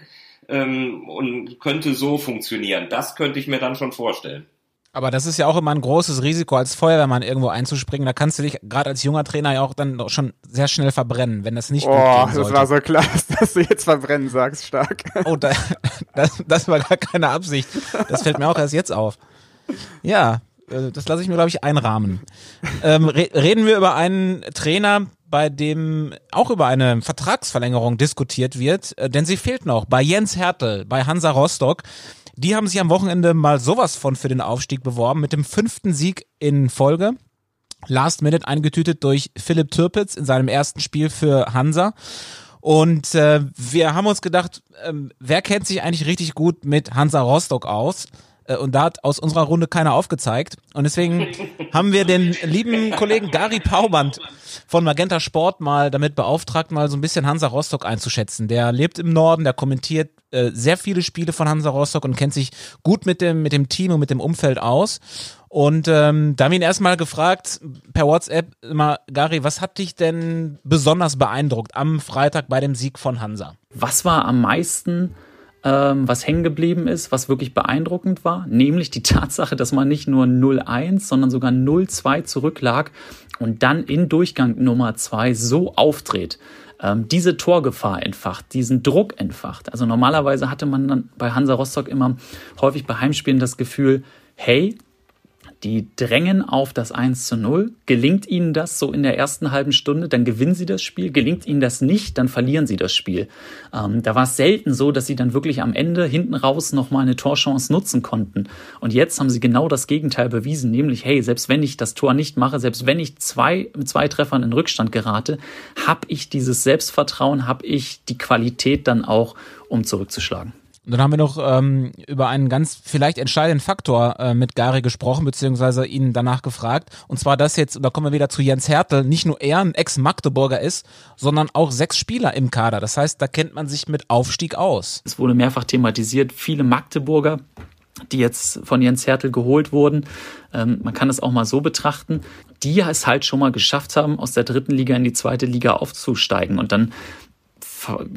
ähm, und könnte so funktionieren. Das könnte ich mir dann schon vorstellen. Aber das ist ja auch immer ein großes Risiko, als Feuerwehrmann irgendwo einzuspringen. Da kannst du dich gerade als junger Trainer ja auch dann schon sehr schnell verbrennen, wenn das nicht oh, gut gehen sollte. das war so klar, dass du jetzt verbrennen sagst, stark. Oh, da, das, das war gar keine Absicht. Das fällt mir auch erst jetzt auf. Ja, äh, das lasse ich mir, glaube ich, einrahmen. Ähm, re reden wir über einen Trainer, bei dem auch über eine Vertragsverlängerung diskutiert wird, äh, denn sie fehlt noch bei Jens Hertel, bei Hansa Rostock. Die haben sich am Wochenende mal sowas von für den Aufstieg beworben mit dem fünften Sieg in Folge. Last Minute eingetütet durch Philipp Türpitz in seinem ersten Spiel für Hansa. Und äh, wir haben uns gedacht, äh, wer kennt sich eigentlich richtig gut mit Hansa Rostock aus? Äh, und da hat aus unserer Runde keiner aufgezeigt. Und deswegen haben wir den lieben Kollegen Gary Pauband von Magenta Sport mal damit beauftragt, mal so ein bisschen Hansa Rostock einzuschätzen. Der lebt im Norden, der kommentiert äh, sehr viele Spiele von Hansa Rostock und kennt sich gut mit dem, mit dem Team und mit dem Umfeld aus. Und ähm, da haben wir ihn erstmal gefragt per WhatsApp immer, Gary, was hat dich denn besonders beeindruckt am Freitag bei dem Sieg von Hansa? Was war am meisten ähm, was hängen geblieben ist, was wirklich beeindruckend war, nämlich die Tatsache, dass man nicht nur 0-1, sondern sogar 0-2 zurücklag und dann in Durchgang Nummer 2 so auftritt ähm, diese Torgefahr entfacht, diesen Druck entfacht. Also normalerweise hatte man dann bei Hansa Rostock immer häufig bei Heimspielen das Gefühl, hey, die drängen auf das 1 zu 0. Gelingt ihnen das so in der ersten halben Stunde, dann gewinnen sie das Spiel. Gelingt ihnen das nicht, dann verlieren sie das Spiel. Ähm, da war es selten so, dass sie dann wirklich am Ende hinten raus nochmal eine Torchance nutzen konnten. Und jetzt haben sie genau das Gegenteil bewiesen, nämlich, hey, selbst wenn ich das Tor nicht mache, selbst wenn ich zwei, mit zwei Treffern in Rückstand gerate, habe ich dieses Selbstvertrauen, habe ich die Qualität dann auch, um zurückzuschlagen. Und dann haben wir noch ähm, über einen ganz vielleicht entscheidenden Faktor äh, mit Gary gesprochen, beziehungsweise ihn danach gefragt. Und zwar das jetzt, und da kommen wir wieder zu Jens Hertel, nicht nur er ein Ex-Magdeburger ist, sondern auch sechs Spieler im Kader. Das heißt, da kennt man sich mit Aufstieg aus. Es wurde mehrfach thematisiert, viele Magdeburger die jetzt von Jens Hertel geholt wurden. Ähm, man kann es auch mal so betrachten, die es halt schon mal geschafft haben, aus der dritten Liga in die zweite Liga aufzusteigen. Und dann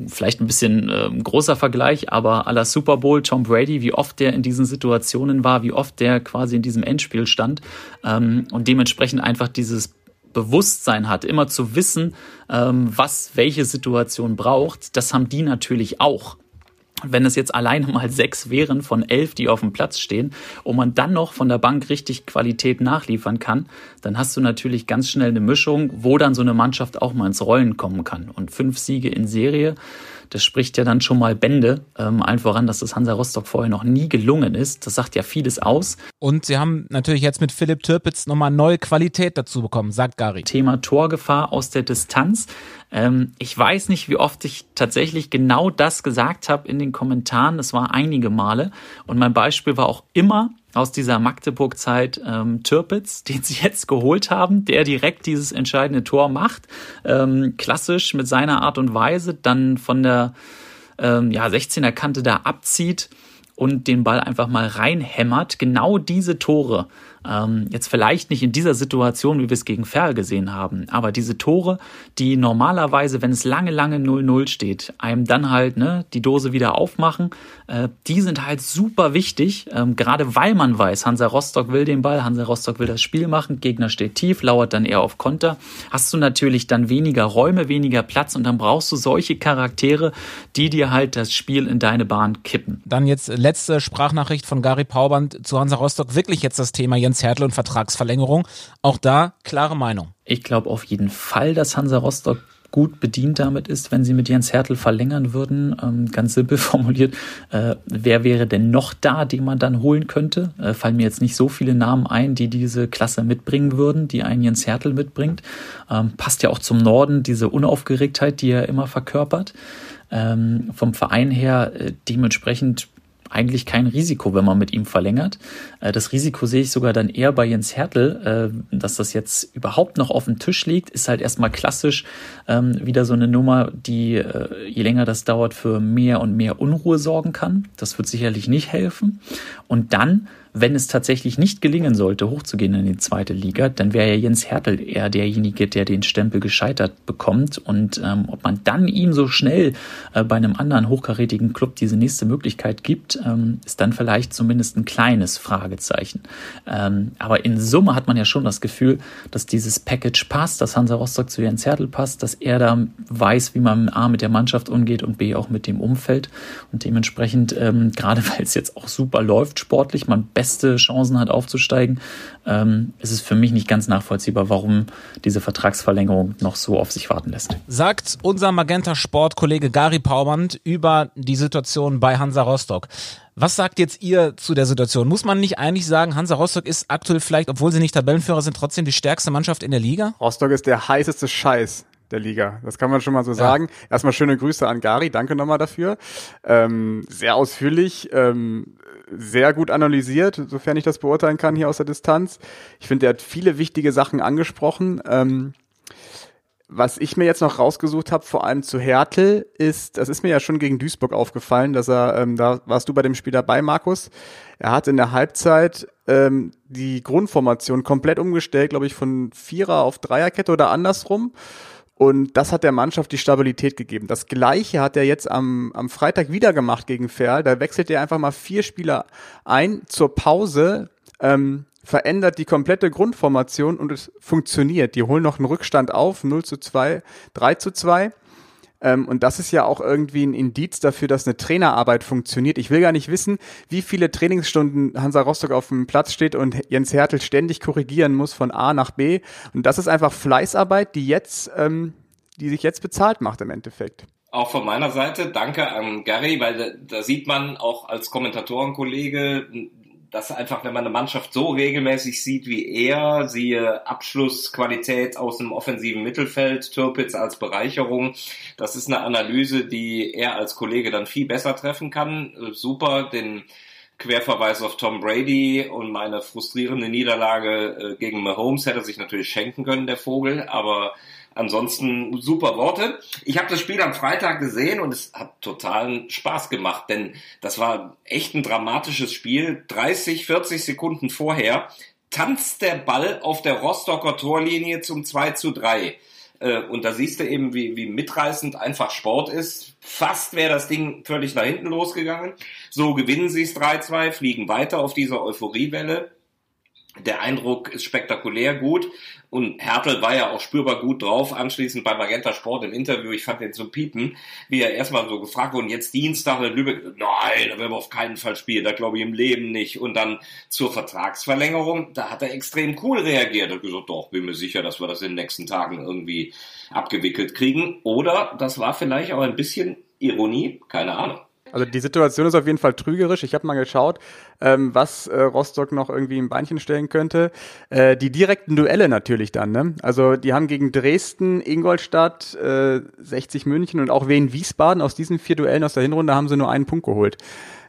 vielleicht ein bisschen äh, großer Vergleich, aber aller Super Bowl, Tom Brady, wie oft der in diesen Situationen war, wie oft der quasi in diesem Endspiel stand ähm, und dementsprechend einfach dieses Bewusstsein hat, immer zu wissen, ähm, was welche Situation braucht, das haben die natürlich auch wenn es jetzt alleine mal sechs wären von elf, die auf dem Platz stehen, und man dann noch von der Bank richtig Qualität nachliefern kann, dann hast du natürlich ganz schnell eine Mischung, wo dann so eine Mannschaft auch mal ins Rollen kommen kann. Und fünf Siege in Serie, das spricht ja dann schon mal Bände. Ähm, allen voran, dass das Hansa Rostock vorher noch nie gelungen ist. Das sagt ja vieles aus. Und sie haben natürlich jetzt mit Philipp Türpitz nochmal neue Qualität dazu bekommen, sagt Gary. Thema Torgefahr aus der Distanz. Ähm, ich weiß nicht, wie oft ich tatsächlich genau das gesagt habe in den Kommentaren. Das war einige Male. Und mein Beispiel war auch immer aus dieser Magdeburg-Zeit ähm, Türpitz, den sie jetzt geholt haben, der direkt dieses entscheidende Tor macht. Ähm, klassisch mit seiner Art und Weise, dann von der ähm, ja, 16er Kante da abzieht und den Ball einfach mal reinhämmert. Genau diese Tore ähm, jetzt vielleicht nicht in dieser Situation, wie wir es gegen Ferl gesehen haben, aber diese Tore, die normalerweise, wenn es lange, lange 0-0 steht, einem dann halt ne, die Dose wieder aufmachen, äh, die sind halt super wichtig, ähm, gerade weil man weiß, Hansa Rostock will den Ball, Hansa Rostock will das Spiel machen, Gegner steht tief, lauert dann eher auf Konter, hast du natürlich dann weniger Räume, weniger Platz und dann brauchst du solche Charaktere, die dir halt das Spiel in deine Bahn kippen. Dann jetzt letzte Sprachnachricht von Gary Pauband zu Hansa Rostock, wirklich jetzt das Thema Jens Hertel und Vertragsverlängerung. Auch da klare Meinung. Ich glaube auf jeden Fall, dass Hansa Rostock gut bedient damit ist, wenn sie mit Jens Hertel verlängern würden. Ähm, ganz simpel formuliert, äh, wer wäre denn noch da, den man dann holen könnte? Äh, fallen mir jetzt nicht so viele Namen ein, die diese Klasse mitbringen würden, die ein Jens Hertel mitbringt. Ähm, passt ja auch zum Norden, diese Unaufgeregtheit, die er immer verkörpert. Ähm, vom Verein her äh, dementsprechend eigentlich kein Risiko, wenn man mit ihm verlängert. Äh, das Risiko sehe ich sogar dann eher bei Jens Hertel, äh, dass das jetzt überhaupt noch auf dem Tisch liegt, ist halt erstmal klassisch ähm, wieder so eine Nummer, die äh, je länger das dauert für mehr und mehr Unruhe sorgen kann. Das wird sicherlich nicht helfen. Und dann wenn es tatsächlich nicht gelingen sollte, hochzugehen in die zweite Liga, dann wäre ja Jens Hertel eher derjenige, der den Stempel gescheitert bekommt. Und ähm, ob man dann ihm so schnell bei einem anderen hochkarätigen Club diese nächste Möglichkeit gibt, ähm, ist dann vielleicht zumindest ein kleines Fragezeichen. Ähm, aber in Summe hat man ja schon das Gefühl, dass dieses Package passt, dass Hansa Rostock zu Jens Hertel passt, dass er da weiß, wie man A mit der Mannschaft umgeht und B auch mit dem Umfeld. Und dementsprechend, ähm, gerade weil es jetzt auch super läuft sportlich, man beste Chancen hat aufzusteigen, ähm, ist es für mich nicht ganz nachvollziehbar, warum diese Vertragsverlängerung noch so auf sich warten lässt. Sagt unser Magenta Sport-Kollege Gary Pauband über die Situation bei Hansa Rostock. Was sagt jetzt ihr zu der Situation? Muss man nicht eigentlich sagen, Hansa Rostock ist aktuell vielleicht, obwohl sie nicht Tabellenführer sind, trotzdem die stärkste Mannschaft in der Liga? Rostock ist der heißeste Scheiß der Liga. Das kann man schon mal so ja. sagen. Erstmal schöne Grüße an Gary, danke nochmal dafür. Ähm, sehr ausführlich, ähm, sehr gut analysiert, sofern ich das beurteilen kann hier aus der Distanz. Ich finde, er hat viele wichtige Sachen angesprochen. Ähm, was ich mir jetzt noch rausgesucht habe, vor allem zu Hertel, ist, das ist mir ja schon gegen Duisburg aufgefallen, dass er, ähm, da warst du bei dem Spiel dabei, Markus. Er hat in der Halbzeit ähm, die Grundformation komplett umgestellt, glaube ich, von Vierer auf Dreierkette oder andersrum. Und das hat der Mannschaft die Stabilität gegeben. Das Gleiche hat er jetzt am, am Freitag wieder gemacht gegen Ferl. Da wechselt er einfach mal vier Spieler ein zur Pause, ähm, verändert die komplette Grundformation und es funktioniert. Die holen noch einen Rückstand auf, 0 zu 2, 3 zu 2. Ähm, und das ist ja auch irgendwie ein Indiz dafür, dass eine Trainerarbeit funktioniert. Ich will gar nicht wissen, wie viele Trainingsstunden Hansa Rostock auf dem Platz steht und Jens Hertel ständig korrigieren muss von A nach B. Und das ist einfach Fleißarbeit, die jetzt, ähm, die sich jetzt bezahlt macht im Endeffekt. Auch von meiner Seite danke an Gary, weil da, da sieht man auch als Kommentatorenkollege, dass einfach, wenn man eine Mannschaft so regelmäßig sieht wie er, siehe Abschlussqualität aus dem offensiven Mittelfeld, Türpitz als Bereicherung, das ist eine Analyse, die er als Kollege dann viel besser treffen kann. Super, den Querverweis auf Tom Brady und meine frustrierende Niederlage äh, gegen Mahomes hätte sich natürlich schenken können, der Vogel, aber Ansonsten super Worte. Ich habe das Spiel am Freitag gesehen und es hat totalen Spaß gemacht, denn das war echt ein dramatisches Spiel. 30, 40 Sekunden vorher tanzt der Ball auf der Rostocker Torlinie zum 2 zu 3. Äh, und da siehst du eben, wie, wie mitreißend einfach Sport ist. Fast wäre das Ding völlig nach hinten losgegangen. So gewinnen sie es 3-2, fliegen weiter auf dieser Euphoriewelle. Der Eindruck ist spektakulär gut und Hertel war ja auch spürbar gut drauf, anschließend bei Magenta Sport im Interview, ich fand den zum Piepen, wie er erstmal so gefragt wurde, und jetzt Dienstag in Lübeck, nein, da werden wir auf keinen Fall spielen, da glaube ich im Leben nicht. Und dann zur Vertragsverlängerung, da hat er extrem cool reagiert und gesagt, doch, bin mir sicher, dass wir das in den nächsten Tagen irgendwie abgewickelt kriegen. Oder das war vielleicht auch ein bisschen Ironie, keine Ahnung. Also die Situation ist auf jeden Fall trügerisch. Ich habe mal geschaut, ähm, was äh, Rostock noch irgendwie im Beinchen stellen könnte. Äh, die direkten Duelle natürlich dann. Ne? Also die haben gegen Dresden, Ingolstadt, äh, 60 München und auch Wien Wiesbaden aus diesen vier Duellen aus der Hinrunde haben sie nur einen Punkt geholt.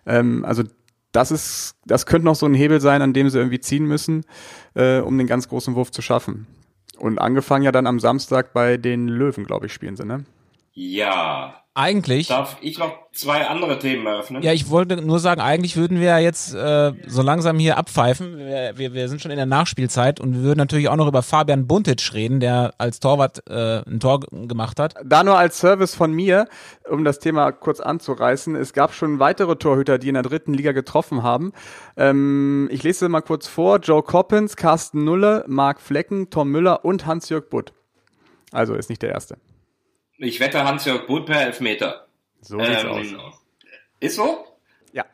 Ähm, also das ist, das könnte noch so ein Hebel sein, an dem sie irgendwie ziehen müssen, äh, um den ganz großen Wurf zu schaffen. Und angefangen ja dann am Samstag bei den Löwen, glaube ich, spielen sie, ne? Ja, eigentlich. Darf ich noch zwei andere Themen eröffnen? Ja, ich wollte nur sagen, eigentlich würden wir jetzt äh, so langsam hier abpfeifen. Wir, wir, wir sind schon in der Nachspielzeit und wir würden natürlich auch noch über Fabian Buntic reden, der als Torwart äh, ein Tor gemacht hat. Da nur als Service von mir, um das Thema kurz anzureißen. Es gab schon weitere Torhüter, die in der dritten Liga getroffen haben. Ähm, ich lese mal kurz vor. Joe Coppens, Carsten Nulle, Marc Flecken, Tom Müller und Hans-Jörg Butt. Also ist nicht der Erste. Ich wette Hans-Jörg Butt per Elfmeter. So sieht's Ähm, aus. Ist so? Ja.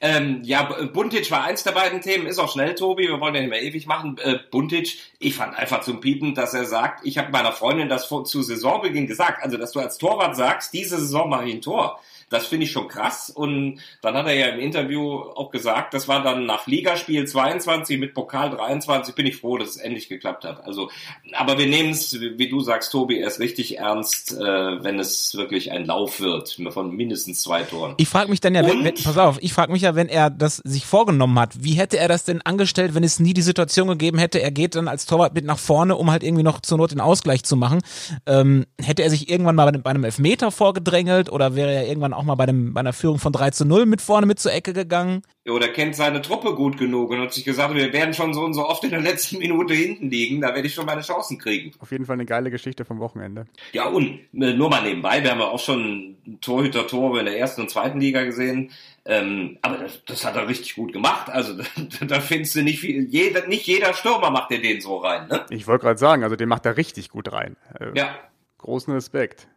Ähm, ja, Buntic war eins der beiden Themen, ist auch schnell, Tobi, wir wollen ja nicht mehr ewig machen. Äh, Buntic, ich fand einfach zum Piepen, dass er sagt, ich habe meiner Freundin das vor, zu Saisonbeginn gesagt, also dass du als Torwart sagst, diese Saison mache ich ein Tor. Das finde ich schon krass. Und dann hat er ja im Interview auch gesagt, das war dann nach Ligaspiel 22 mit Pokal 23, bin ich froh, dass es endlich geklappt hat. Also, aber wir nehmen es, wie du sagst, Tobi, erst richtig ernst, äh, wenn es wirklich ein Lauf wird von mindestens zwei Toren. Ich frage mich dann ja, wenn, wenn, pass auf, ich frage mich ja, wenn er das sich vorgenommen hat, wie hätte er das denn angestellt, wenn es nie die Situation gegeben hätte, er geht dann als Torwart mit nach vorne, um halt irgendwie noch zur Not den Ausgleich zu machen. Ähm, hätte er sich irgendwann mal bei einem, bei einem Elfmeter vorgedrängelt oder wäre er irgendwann auch mal bei, einem, bei einer Führung von 3 zu 0 mit vorne mit zur Ecke gegangen? Oder kennt seine Truppe gut genug und hat sich gesagt, wir werden schon so und so oft in der letzten Minute hinten liegen, da werde ich schon meine Chancen kriegen. Auf jeden Fall eine geile Geschichte vom Wochenende. Ja, und äh, nur mal nebenbei, wir haben ja auch schon Torhüter-Tore in der ersten und zweiten Liga gesehen. Ähm, aber das, das hat er richtig gut gemacht. Also da, da findest du nicht viel. Jeder, nicht jeder Stürmer macht dir den so rein, ne? Ich wollte gerade sagen, also den macht er richtig gut rein. Äh, Ja. Großen Respekt.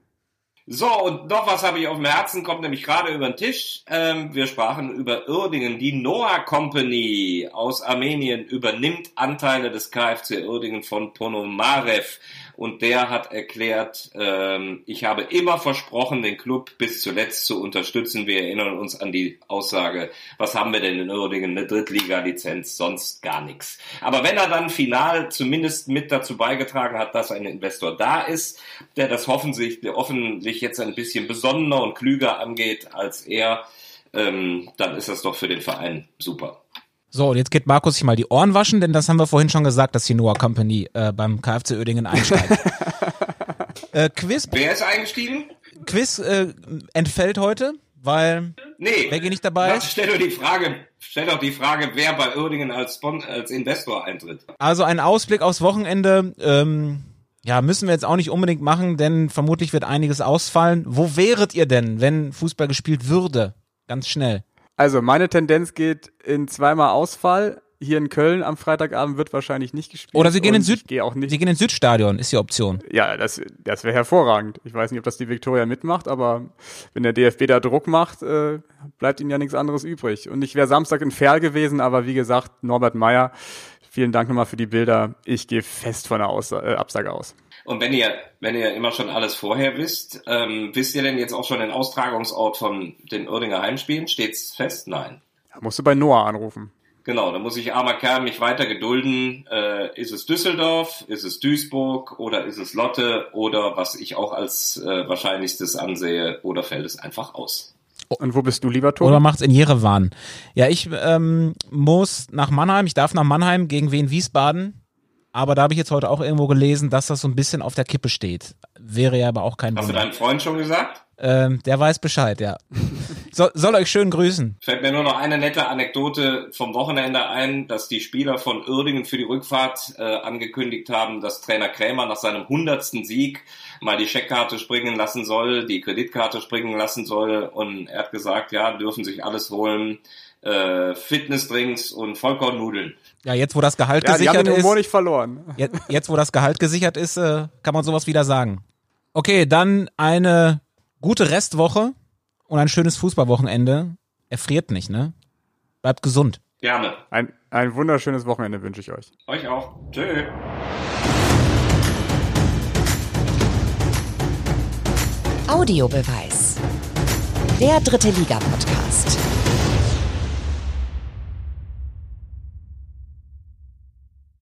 So, und noch was habe ich auf dem Herzen, kommt nämlich gerade über den Tisch. Ähm, wir sprachen über Uerdingen. Die Noah Company aus Armenien übernimmt Anteile des KFC Uerdingen von Ponomarev. Und der hat erklärt, ähm, ich habe immer versprochen, den Club bis zuletzt zu unterstützen. Wir erinnern uns an die Aussage, was haben wir denn in Uerdingen? Eine Drittliga-Lizenz, sonst gar nichts. Aber wenn er dann final zumindest mit dazu beigetragen hat, dass ein Investor da ist, der das hoffentlich, der offensichtlich jetzt ein bisschen besonnener und klüger angeht als er, ähm, dann ist das doch für den Verein super. So, und jetzt geht Markus sich mal die Ohren waschen, denn das haben wir vorhin schon gesagt, dass die Noah Company äh, beim KFC Oerdingen einsteigt. äh, Quiz, Wer ist eingestiegen? Quiz äh, entfällt heute, weil Nee. Wer nicht dabei ist? Stell doch die Frage, stell doch die Frage, wer bei Uerdingen als, Spon als Investor eintritt. Also ein Ausblick aufs Wochenende, ähm, ja, müssen wir jetzt auch nicht unbedingt machen, denn vermutlich wird einiges ausfallen. Wo wäret ihr denn, wenn Fußball gespielt würde? Ganz schnell. Also meine Tendenz geht in zweimal Ausfall. Hier in Köln am Freitagabend wird wahrscheinlich nicht gespielt. Oder sie gehen ins Süd, gehe auch nicht. sie gehen ins Südstadion, ist die Option. Ja, das, das wäre hervorragend. Ich weiß nicht, ob das die Viktoria mitmacht, aber wenn der DFB da Druck macht, äh, bleibt ihnen ja nichts anderes übrig. Und ich wäre Samstag in Ferl gewesen, aber wie gesagt, Norbert Meyer, vielen Dank nochmal für die Bilder. Ich gehe fest von der Aus äh, Absage aus. Und wenn ihr, wenn ihr immer schon alles vorher wisst, ähm, wisst ihr denn jetzt auch schon den Austragungsort von den Uerdinger Heimspielen? Steht's fest? Nein. Da musst du bei Noah anrufen. Genau, da muss ich armer Kerl mich weiter gedulden. Äh, ist es Düsseldorf, ist es Duisburg oder ist es Lotte oder was ich auch als äh, wahrscheinlichstes ansehe, oder fällt es einfach aus? Und wo bist du lieber, Tobi? Oder macht's in Jerewan? Ja, ich ähm, muss nach Mannheim, ich darf nach Mannheim gegen Wien Wiesbaden. Aber da habe ich jetzt heute auch irgendwo gelesen, dass das so ein bisschen auf der Kippe steht. Wäre ja aber auch kein Hast du Wunder. deinem Freund schon gesagt? Ähm, der weiß Bescheid, ja. So, soll euch schön grüßen. Fällt mir nur noch eine nette Anekdote vom Wochenende ein, dass die Spieler von Uerdingen für die Rückfahrt äh, angekündigt haben, dass Trainer Krämer nach seinem hundertsten Sieg mal die Scheckkarte springen lassen soll, die Kreditkarte springen lassen soll und er hat gesagt, ja, dürfen sich alles holen, äh, Fitnessdrinks und Vollkornnudeln. Ja, jetzt wo das Gehalt Ja, die haben gesichert den Humor ist, nicht verloren. jetzt, jetzt wo das Gehalt gesichert ist, äh, kann man sowas wieder sagen. Okay, dann eine gute Restwoche und ein schönes Fußballwochenende. Erfriert nicht, ne? Bleibt gesund. Gerne. Ein, ein wunderschönes Wochenende wünsche ich euch. Euch auch. Tschö. Audiobeweis. Der dritte Liga-Podcast.